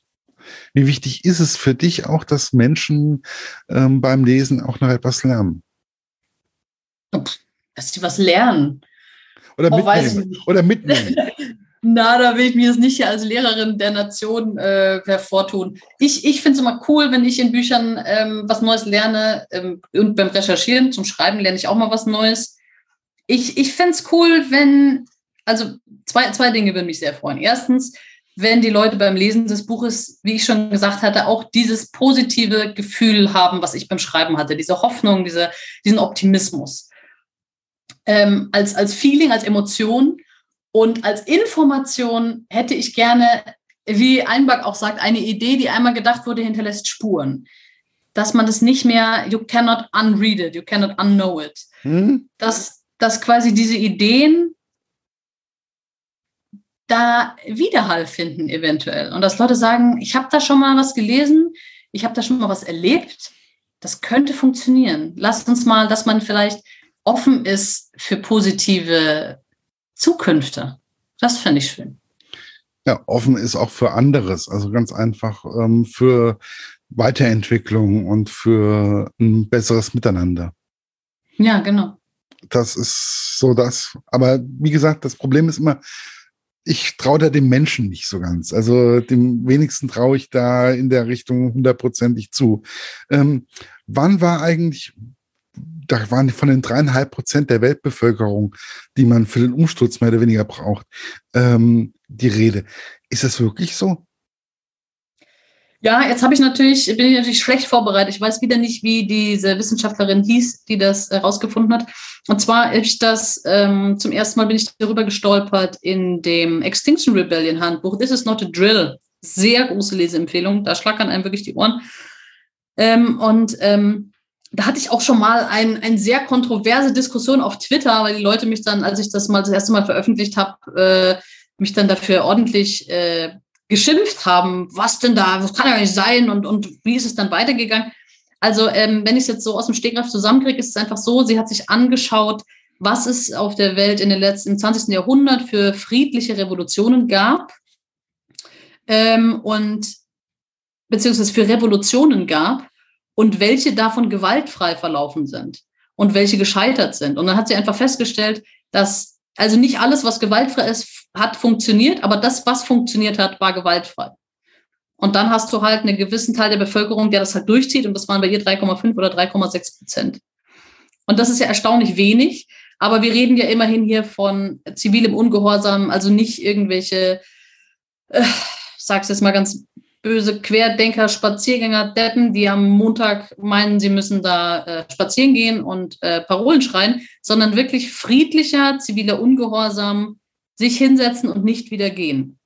Wie wichtig ist es für dich auch, dass Menschen ähm, beim Lesen auch noch etwas lernen? Dass sie was lernen. Oder oh, mitnehmen. Oder mitnehmen. [laughs] Na, da will ich mir jetzt nicht als Lehrerin der Nation äh, hervortun. Ich, ich finde es immer cool, wenn ich in Büchern ähm, was Neues lerne ähm, und beim Recherchieren, zum Schreiben lerne ich auch mal was Neues. Ich, ich finde es cool, wenn, also zwei, zwei Dinge würden mich sehr freuen. Erstens, wenn die Leute beim Lesen des Buches, wie ich schon gesagt hatte, auch dieses positive Gefühl haben, was ich beim Schreiben hatte, diese Hoffnung, diese, diesen Optimismus. Ähm, als, als Feeling, als Emotion und als Information hätte ich gerne, wie Einback auch sagt, eine Idee, die einmal gedacht wurde, hinterlässt Spuren. Dass man das nicht mehr, you cannot unread it, you cannot unknow it. Hm? Dass, dass quasi diese Ideen da Widerhall finden eventuell. Und dass Leute sagen, ich habe da schon mal was gelesen, ich habe da schon mal was erlebt, das könnte funktionieren. Lasst uns mal, dass man vielleicht offen ist für positive Zukünfte. Das finde ich schön. Ja, offen ist auch für anderes, also ganz einfach ähm, für Weiterentwicklung und für ein besseres Miteinander. Ja, genau. Das ist so das. Aber wie gesagt, das Problem ist immer, ich traue da dem Menschen nicht so ganz. Also dem wenigsten traue ich da in der Richtung hundertprozentig zu. Ähm, wann war eigentlich, da waren von den dreieinhalb Prozent der Weltbevölkerung, die man für den Umsturz mehr oder weniger braucht, ähm, die Rede. Ist das wirklich so? Ja, jetzt habe ich natürlich, bin ich natürlich schlecht vorbereitet. Ich weiß wieder nicht, wie diese Wissenschaftlerin hieß, die das herausgefunden hat. Und zwar ich das ähm, zum ersten Mal bin ich darüber gestolpert in dem Extinction Rebellion Handbuch. This is not a drill. Sehr große Leseempfehlung. Da schlackern einem wirklich die Ohren. Ähm, und ähm, da hatte ich auch schon mal ein, eine sehr kontroverse Diskussion auf Twitter, weil die Leute mich dann, als ich das mal das erste Mal veröffentlicht habe, äh, mich dann dafür ordentlich äh, geschimpft haben, was denn da, was kann ja nicht sein und, und wie ist es dann weitergegangen. Also ähm, wenn ich es jetzt so aus dem Stegreif zusammenkriege, ist es einfach so, sie hat sich angeschaut, was es auf der Welt in den letzten, im 20. Jahrhundert für friedliche Revolutionen gab ähm, und beziehungsweise für Revolutionen gab und welche davon gewaltfrei verlaufen sind und welche gescheitert sind. Und dann hat sie einfach festgestellt, dass also nicht alles, was gewaltfrei ist, hat funktioniert, aber das, was funktioniert hat, war gewaltfrei. Und dann hast du halt einen gewissen Teil der Bevölkerung, der das halt durchzieht. Und das waren bei ihr 3,5 oder 3,6 Prozent. Und das ist ja erstaunlich wenig. Aber wir reden ja immerhin hier von zivilem Ungehorsam, also nicht irgendwelche, äh, sag's jetzt mal ganz böse Querdenker, Spaziergänger, Deppen, die am Montag meinen, sie müssen da äh, spazieren gehen und äh, Parolen schreien, sondern wirklich friedlicher, ziviler Ungehorsam, sich hinsetzen und nicht wieder gehen.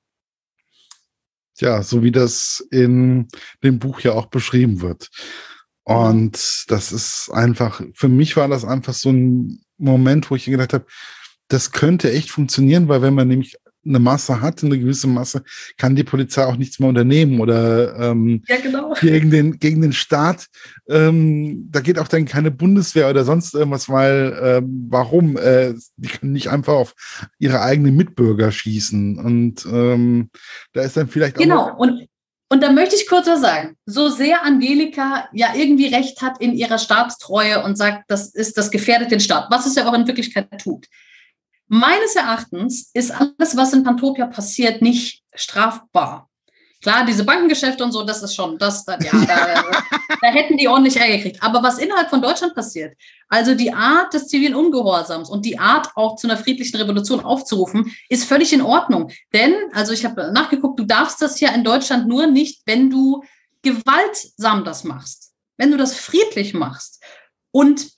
Ja, so wie das in dem Buch ja auch beschrieben wird. Und das ist einfach, für mich war das einfach so ein Moment, wo ich gedacht habe, das könnte echt funktionieren, weil wenn man nämlich eine Masse hat, eine gewisse Masse, kann die Polizei auch nichts mehr unternehmen oder ähm, ja, genau. gegen, den, gegen den Staat. Ähm, da geht auch dann keine Bundeswehr oder sonst irgendwas, weil ähm, warum? Äh, die können nicht einfach auf ihre eigenen Mitbürger schießen. Und ähm, da ist dann vielleicht genau. auch. Genau, und und da möchte ich kurz was sagen. So sehr Angelika ja irgendwie recht hat in ihrer Staatstreue und sagt, das ist das gefährdet den Staat, was es ja auch in Wirklichkeit tut. Meines Erachtens ist alles, was in Pantopia passiert, nicht strafbar. Klar, diese Bankengeschäfte und so, das ist schon, das, ja, da, [laughs] da hätten die ordentlich Ärger gekriegt. Aber was innerhalb von Deutschland passiert, also die Art des zivilen Ungehorsams und die Art auch zu einer friedlichen Revolution aufzurufen, ist völlig in Ordnung. Denn, also ich habe nachgeguckt, du darfst das ja in Deutschland nur nicht, wenn du gewaltsam das machst, wenn du das friedlich machst. Und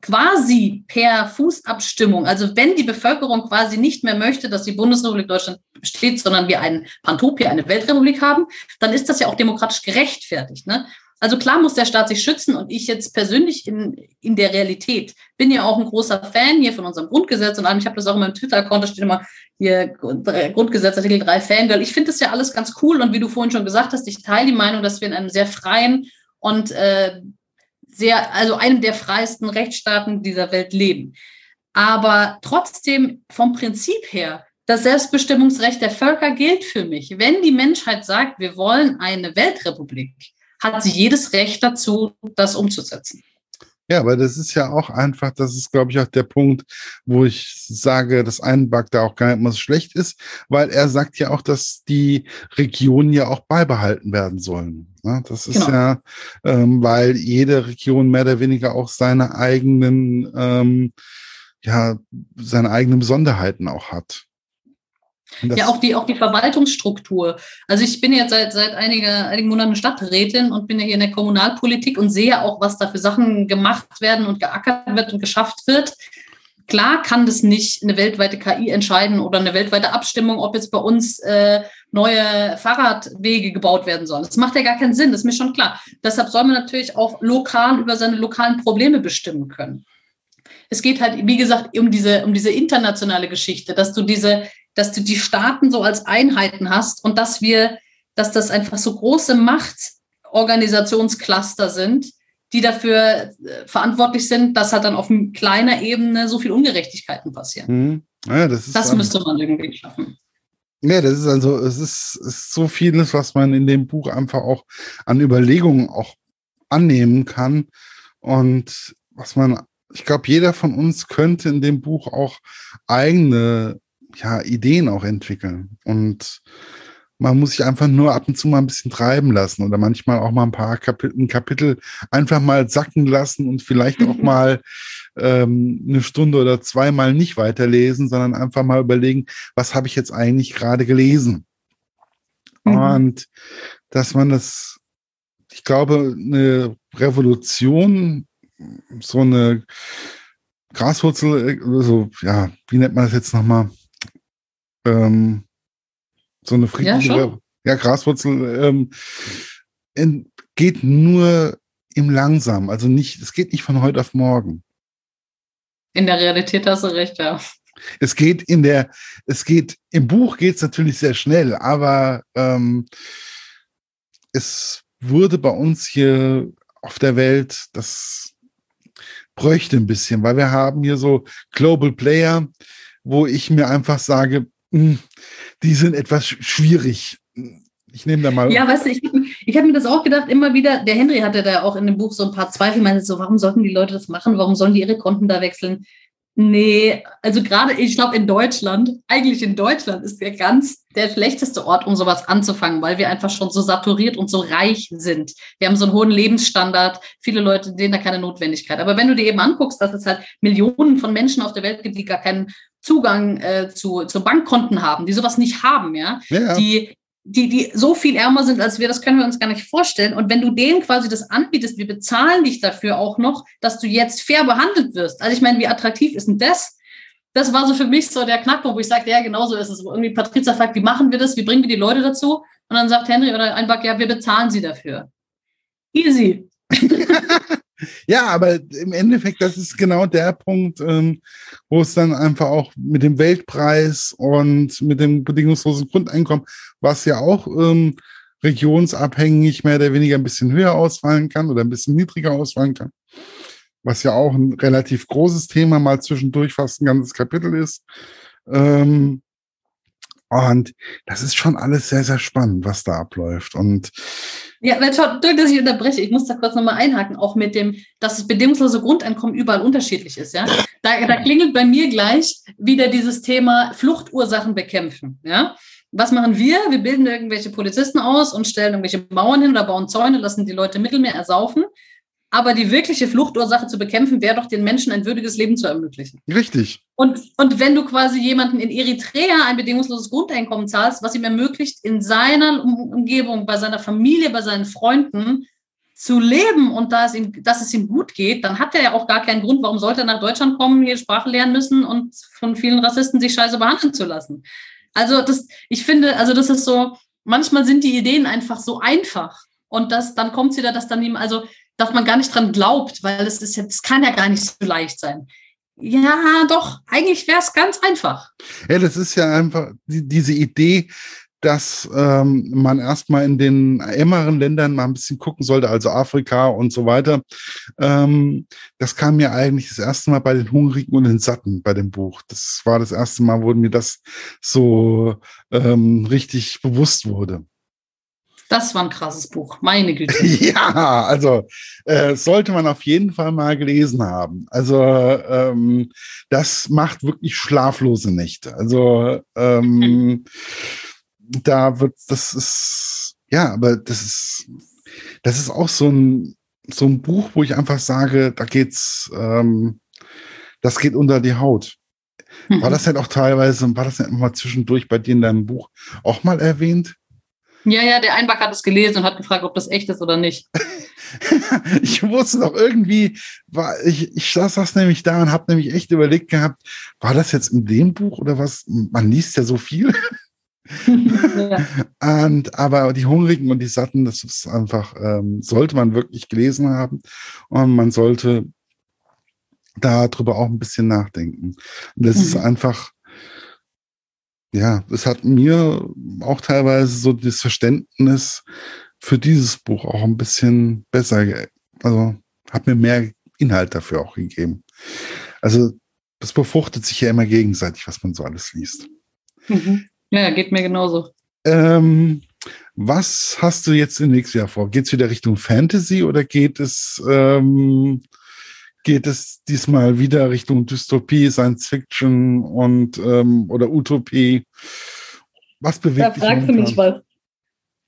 quasi per Fußabstimmung, also wenn die Bevölkerung quasi nicht mehr möchte, dass die Bundesrepublik Deutschland besteht, sondern wir einen Pantopia, eine Weltrepublik haben, dann ist das ja auch demokratisch gerechtfertigt. Ne? Also klar muss der Staat sich schützen und ich jetzt persönlich in, in der Realität bin ja auch ein großer Fan hier von unserem Grundgesetz und allem. Ich habe das auch in meinem Twitter-Account, da steht immer hier Grundgesetz Artikel 3 Fangirl. Ich finde das ja alles ganz cool und wie du vorhin schon gesagt hast, ich teile die Meinung, dass wir in einem sehr freien und äh, sehr, also einem der freiesten Rechtsstaaten dieser Welt leben. Aber trotzdem vom Prinzip her, das Selbstbestimmungsrecht der Völker gilt für mich. Wenn die Menschheit sagt, wir wollen eine Weltrepublik, hat sie jedes Recht dazu, das umzusetzen. Ja, aber das ist ja auch einfach, das ist, glaube ich, auch der Punkt, wo ich sage, dass ein Bug da auch gar nicht mal so schlecht ist, weil er sagt ja auch, dass die Regionen ja auch beibehalten werden sollen. Ne? Das ist genau. ja, ähm, weil jede Region mehr oder weniger auch seine eigenen, ähm, ja, seine eigenen Besonderheiten auch hat. Ja, auch die, auch die Verwaltungsstruktur. Also ich bin jetzt seit, seit einiger, einigen Monaten Stadträtin und bin ja hier in der Kommunalpolitik und sehe auch, was da für Sachen gemacht werden und geackert wird und geschafft wird. Klar kann das nicht eine weltweite KI entscheiden oder eine weltweite Abstimmung, ob jetzt bei uns äh, neue Fahrradwege gebaut werden sollen. Das macht ja gar keinen Sinn, das ist mir schon klar. Deshalb soll man natürlich auch lokal über seine lokalen Probleme bestimmen können. Es geht halt, wie gesagt, um diese, um diese internationale Geschichte, dass du diese, dass du die Staaten so als Einheiten hast und dass wir, dass das einfach so große Machtorganisationscluster sind, die dafür äh, verantwortlich sind, dass halt dann auf kleiner Ebene so viel Ungerechtigkeiten passieren. Mhm. Ja, das, das müsste man irgendwie schaffen. Ja, das ist also, es ist, ist so vieles, was man in dem Buch einfach auch an Überlegungen auch annehmen kann und was man, ich glaube, jeder von uns könnte in dem Buch auch eigene ja, Ideen auch entwickeln. Und man muss sich einfach nur ab und zu mal ein bisschen treiben lassen oder manchmal auch mal ein paar Kapitel, ein Kapitel einfach mal sacken lassen und vielleicht auch [laughs] mal ähm, eine Stunde oder zweimal nicht weiterlesen, sondern einfach mal überlegen, was habe ich jetzt eigentlich gerade gelesen? Mhm. Und dass man das, ich glaube, eine Revolution, so eine Graswurzel, also, ja, wie nennt man das jetzt nochmal? Ähm, so eine friedliche, ja, ja Graswurzel, ähm, in, geht nur im Langsam. Also nicht, es geht nicht von heute auf morgen. In der Realität hast du recht, ja. Es geht in der, es geht, im Buch geht es natürlich sehr schnell, aber ähm, es wurde bei uns hier auf der Welt, das bräuchte ein bisschen, weil wir haben hier so Global Player, wo ich mir einfach sage, die sind etwas schwierig. Ich nehme da mal. Ja, weißt du, ich, ich habe mir das auch gedacht, immer wieder, der Henry hatte da auch in dem Buch so ein paar Zweifel, meinte so, warum sollten die Leute das machen? Warum sollen die ihre Konten da wechseln? Nee, also gerade, ich glaube, in Deutschland, eigentlich in Deutschland ist der ganz der schlechteste Ort, um sowas anzufangen, weil wir einfach schon so saturiert und so reich sind. Wir haben so einen hohen Lebensstandard, viele Leute sehen da keine Notwendigkeit. Aber wenn du dir eben anguckst, dass es halt Millionen von Menschen auf der Welt gibt, die gar keinen Zugang äh, zu, zu Bankkonten haben, die sowas nicht haben, ja, ja. die die, die so viel ärmer sind als wir, das können wir uns gar nicht vorstellen. Und wenn du denen quasi das anbietest, wir bezahlen dich dafür auch noch, dass du jetzt fair behandelt wirst. Also ich meine, wie attraktiv ist denn das? Das war so für mich so der Knackpunkt, wo ich sagte, ja, genau so ist es. Wo irgendwie Patrizia fragt, wie machen wir das? Wie bringen wir die Leute dazu? Und dann sagt Henry oder Einback, ja, wir bezahlen sie dafür. Easy. [laughs] Ja, aber im Endeffekt, das ist genau der Punkt, ähm, wo es dann einfach auch mit dem Weltpreis und mit dem bedingungslosen Grundeinkommen, was ja auch ähm, regionsabhängig mehr oder weniger ein bisschen höher ausfallen kann oder ein bisschen niedriger ausfallen kann, was ja auch ein relativ großes Thema mal zwischendurch fast ein ganzes Kapitel ist. Ähm, und das ist schon alles sehr, sehr spannend, was da abläuft. Und ja, schau, dass ich unterbreche, ich muss da kurz nochmal einhaken, auch mit dem, dass das bedingungslose Grundeinkommen überall unterschiedlich ist, ja. Da, da klingelt bei mir gleich wieder dieses Thema Fluchtursachen bekämpfen, ja. Was machen wir? Wir bilden irgendwelche Polizisten aus und stellen irgendwelche Mauern hin oder bauen Zäune, lassen die Leute Mittelmeer ersaufen. Aber die wirkliche Fluchtursache zu bekämpfen, wäre doch den Menschen ein würdiges Leben zu ermöglichen. Richtig. Und, und wenn du quasi jemanden in Eritrea ein bedingungsloses Grundeinkommen zahlst, was ihm ermöglicht, in seiner Umgebung, bei seiner Familie, bei seinen Freunden zu leben und dass, ihm, dass es ihm gut geht, dann hat er ja auch gar keinen Grund, warum sollte er nach Deutschland kommen, hier Sprache lernen müssen und von vielen Rassisten sich scheiße behandeln zu lassen. Also das, ich finde, also das ist so, manchmal sind die Ideen einfach so einfach. Und das, dann kommt es wieder, dass dann ihm, also dass man gar nicht dran glaubt, weil es ist jetzt, kann ja gar nicht so leicht sein. Ja, doch, eigentlich wäre es ganz einfach. Ja, das ist ja einfach die, diese Idee, dass ähm, man erstmal in den ärmeren Ländern mal ein bisschen gucken sollte, also Afrika und so weiter. Ähm, das kam mir eigentlich das erste Mal bei den Hungrigen und den Satten bei dem Buch. Das war das erste Mal, wo mir das so ähm, richtig bewusst wurde. Das war ein krasses Buch, meine Güte. [laughs] ja, also äh, sollte man auf jeden Fall mal gelesen haben. Also ähm, das macht wirklich schlaflose Nächte. Also ähm, mhm. da wird, das ist, ja, aber das ist, das ist auch so ein, so ein Buch, wo ich einfach sage, da geht's, ähm, das geht unter die Haut. War mhm. das denn auch teilweise, war das denn immer zwischendurch bei dir in deinem Buch auch mal erwähnt? Ja, ja, der Einback hat es gelesen und hat gefragt, ob das echt ist oder nicht. [laughs] ich wusste noch irgendwie, war, ich, ich saß das nämlich da und habe nämlich echt überlegt gehabt, war das jetzt in dem Buch oder was? Man liest ja so viel. ja. [laughs] [laughs] und, aber die Hungrigen und die Satten, das ist einfach, ähm, sollte man wirklich gelesen haben und man sollte darüber auch ein bisschen nachdenken. Und das mhm. ist einfach, ja, es hat mir auch teilweise so das Verständnis für dieses Buch auch ein bisschen besser, also hat mir mehr Inhalt dafür auch gegeben. Also das befruchtet sich ja immer gegenseitig, was man so alles liest. Mhm. Ja, geht mir genauso. Ähm, was hast du jetzt im nächsten Jahr vor? Geht es wieder Richtung Fantasy oder geht es ähm, geht es diesmal wieder Richtung Dystopie, Science Fiction und ähm, oder Utopie. Was bewegt da dich? fragst du mich was.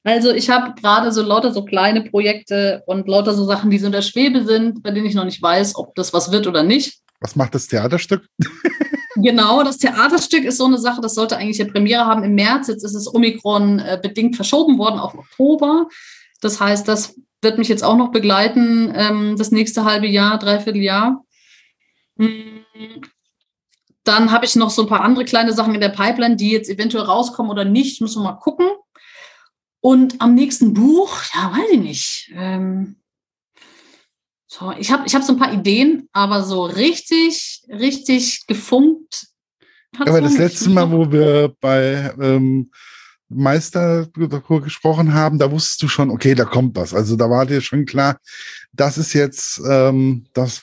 Also ich habe gerade so lauter so kleine Projekte und lauter so Sachen, die so in der Schwebe sind, bei denen ich noch nicht weiß, ob das was wird oder nicht. Was macht das Theaterstück? [laughs] [laughs] genau, das Theaterstück ist so eine Sache, das sollte eigentlich eine Premiere haben im März. Jetzt ist es Omikron äh, bedingt verschoben worden auf Oktober. Das heißt, das wird mich jetzt auch noch begleiten, ähm, das nächste halbe Jahr, dreiviertel Jahr. Hm. Dann habe ich noch so ein paar andere kleine Sachen in der Pipeline, die jetzt eventuell rauskommen oder nicht, müssen wir mal gucken. Und am nächsten Buch, ja, weiß ich nicht. Ähm, so, ich habe ich hab so ein paar Ideen, aber so richtig, richtig gefunkt. Aber das letzte Mal, wo wir bei ähm, Meister gesprochen haben, da wusstest du schon, okay, da kommt was. Also da war dir schon klar, das ist jetzt, ähm, das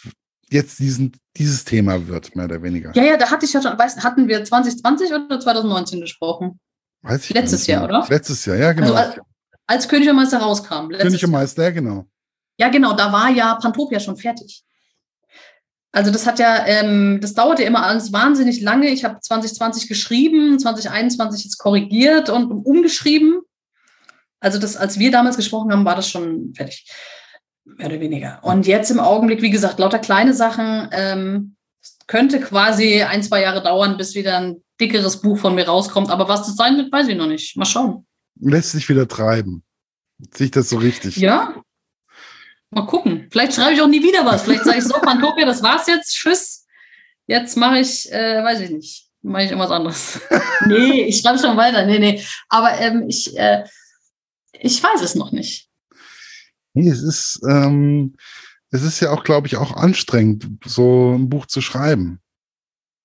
jetzt diesen, dieses Thema wird, mehr oder weniger. Ja, ja, da hatte ich ja schon, weißt, hatten wir 2020 oder 2019 gesprochen? Weiß ich Letztes Jahr, oder? Letztes Jahr, ja, genau. Also als, als König und Meister rauskam. König und Meister, ja, genau. Ja, genau, da war ja Pantopia schon fertig. Also das hat ja, ähm, das dauerte immer alles wahnsinnig lange. Ich habe 2020 geschrieben, 2021 jetzt korrigiert und umgeschrieben. Also das, als wir damals gesprochen haben, war das schon fertig. Mehr oder weniger. Und jetzt im Augenblick, wie gesagt, lauter kleine Sachen. Ähm, könnte quasi ein, zwei Jahre dauern, bis wieder ein dickeres Buch von mir rauskommt. Aber was das sein wird, weiß ich noch nicht. Mal schauen. Lässt sich wieder treiben. Sehe ich das so richtig? Ja, Mal gucken. Vielleicht schreibe ich auch nie wieder was. Vielleicht sage ich so, [laughs] Pantopia, das war's jetzt. Tschüss. Jetzt mache ich, äh, weiß ich nicht, mache ich irgendwas anderes. [laughs] nee, ich schreibe schon weiter. Nee, nee. Aber ähm, ich, äh, ich weiß es noch nicht. Nee, es ist, ähm, es ist ja auch, glaube ich, auch anstrengend, so ein Buch zu schreiben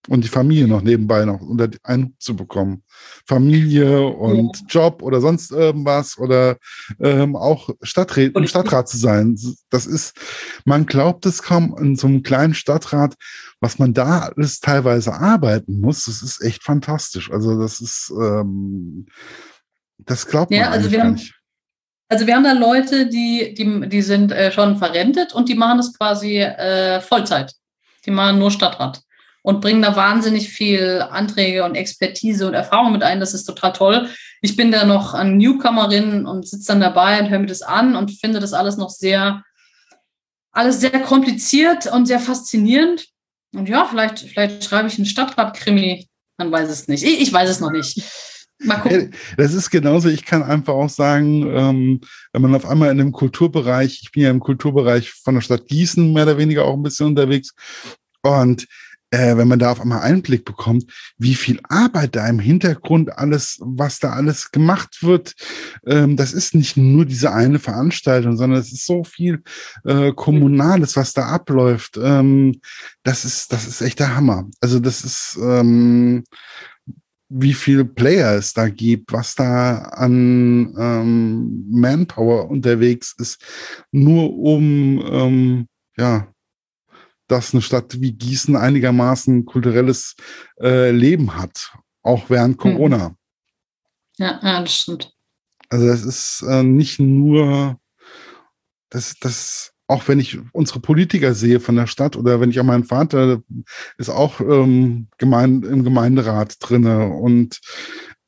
und die Familie noch nebenbei noch unter einen Hut zu bekommen. Familie und ja. Job oder sonst irgendwas oder ähm, auch Stadtrat, im Stadtrat zu sein. Das ist, man glaubt es kaum in so einem kleinen Stadtrat, was man da alles teilweise arbeiten muss. Das ist echt fantastisch. Also das ist, ähm, das glaubt man ja, also wir haben, nicht. Also wir haben da Leute, die, die, die sind äh, schon verrentet und die machen das quasi äh, Vollzeit. Die machen nur Stadtrat und bringen da wahnsinnig viel Anträge und Expertise und Erfahrung mit ein. Das ist total toll. Ich bin da noch ein Newcomerin und sitze dann dabei und höre mir das an und finde das alles noch sehr, alles sehr kompliziert und sehr faszinierend. Und ja, vielleicht, vielleicht schreibe ich einen Stadtrat-Krimi. Man weiß es nicht. Ich, ich weiß es noch nicht. Mal gucken. Das ist genauso. Ich kann einfach auch sagen, ähm, wenn man auf einmal in einem Kulturbereich, ich bin ja im Kulturbereich von der Stadt Gießen mehr oder weniger auch ein bisschen unterwegs. Und äh, wenn man da auf einmal Einblick bekommt, wie viel Arbeit da im Hintergrund alles, was da alles gemacht wird, ähm, das ist nicht nur diese eine Veranstaltung, sondern es ist so viel äh, Kommunales, was da abläuft. Ähm, das ist, das ist echt der Hammer. Also das ist, ähm, wie viele Player es da gibt, was da an ähm, Manpower unterwegs ist, nur um ähm, ja dass eine Stadt wie Gießen einigermaßen kulturelles äh, Leben hat, auch während hm. Corona. Ja, ja, das stimmt. Also das ist äh, nicht nur, das, das, auch wenn ich unsere Politiker sehe von der Stadt oder wenn ich auch meinen Vater ist auch ähm, gemein, im Gemeinderat drinne und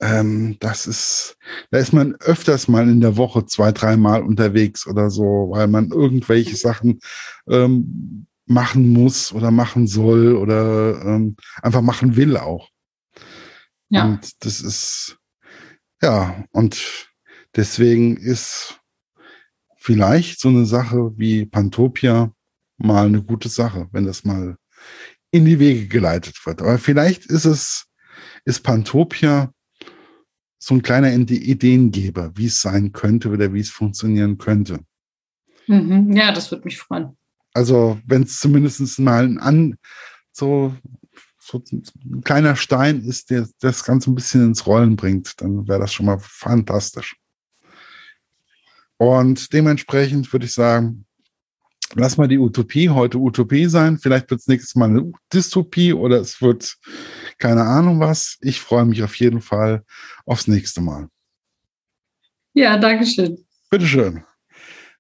ähm, das ist, da ist man öfters mal in der Woche zwei, dreimal unterwegs oder so, weil man irgendwelche Sachen ähm, machen muss oder machen soll oder ähm, einfach machen will auch. Ja. Und das ist, ja, und deswegen ist vielleicht so eine Sache wie Pantopia mal eine gute Sache, wenn das mal in die Wege geleitet wird. Aber vielleicht ist es, ist Pantopia so ein kleiner Ideengeber, wie es sein könnte oder wie es funktionieren könnte. Mhm. Ja, das würde mich freuen. Also wenn es zumindest mal ein an, so, so ein kleiner Stein ist, der das Ganze ein bisschen ins Rollen bringt, dann wäre das schon mal fantastisch. Und dementsprechend würde ich sagen, lass mal die Utopie heute Utopie sein. Vielleicht wird es nächstes Mal eine Dystopie oder es wird keine Ahnung was. Ich freue mich auf jeden Fall aufs nächste Mal. Ja, danke schön. Bitteschön.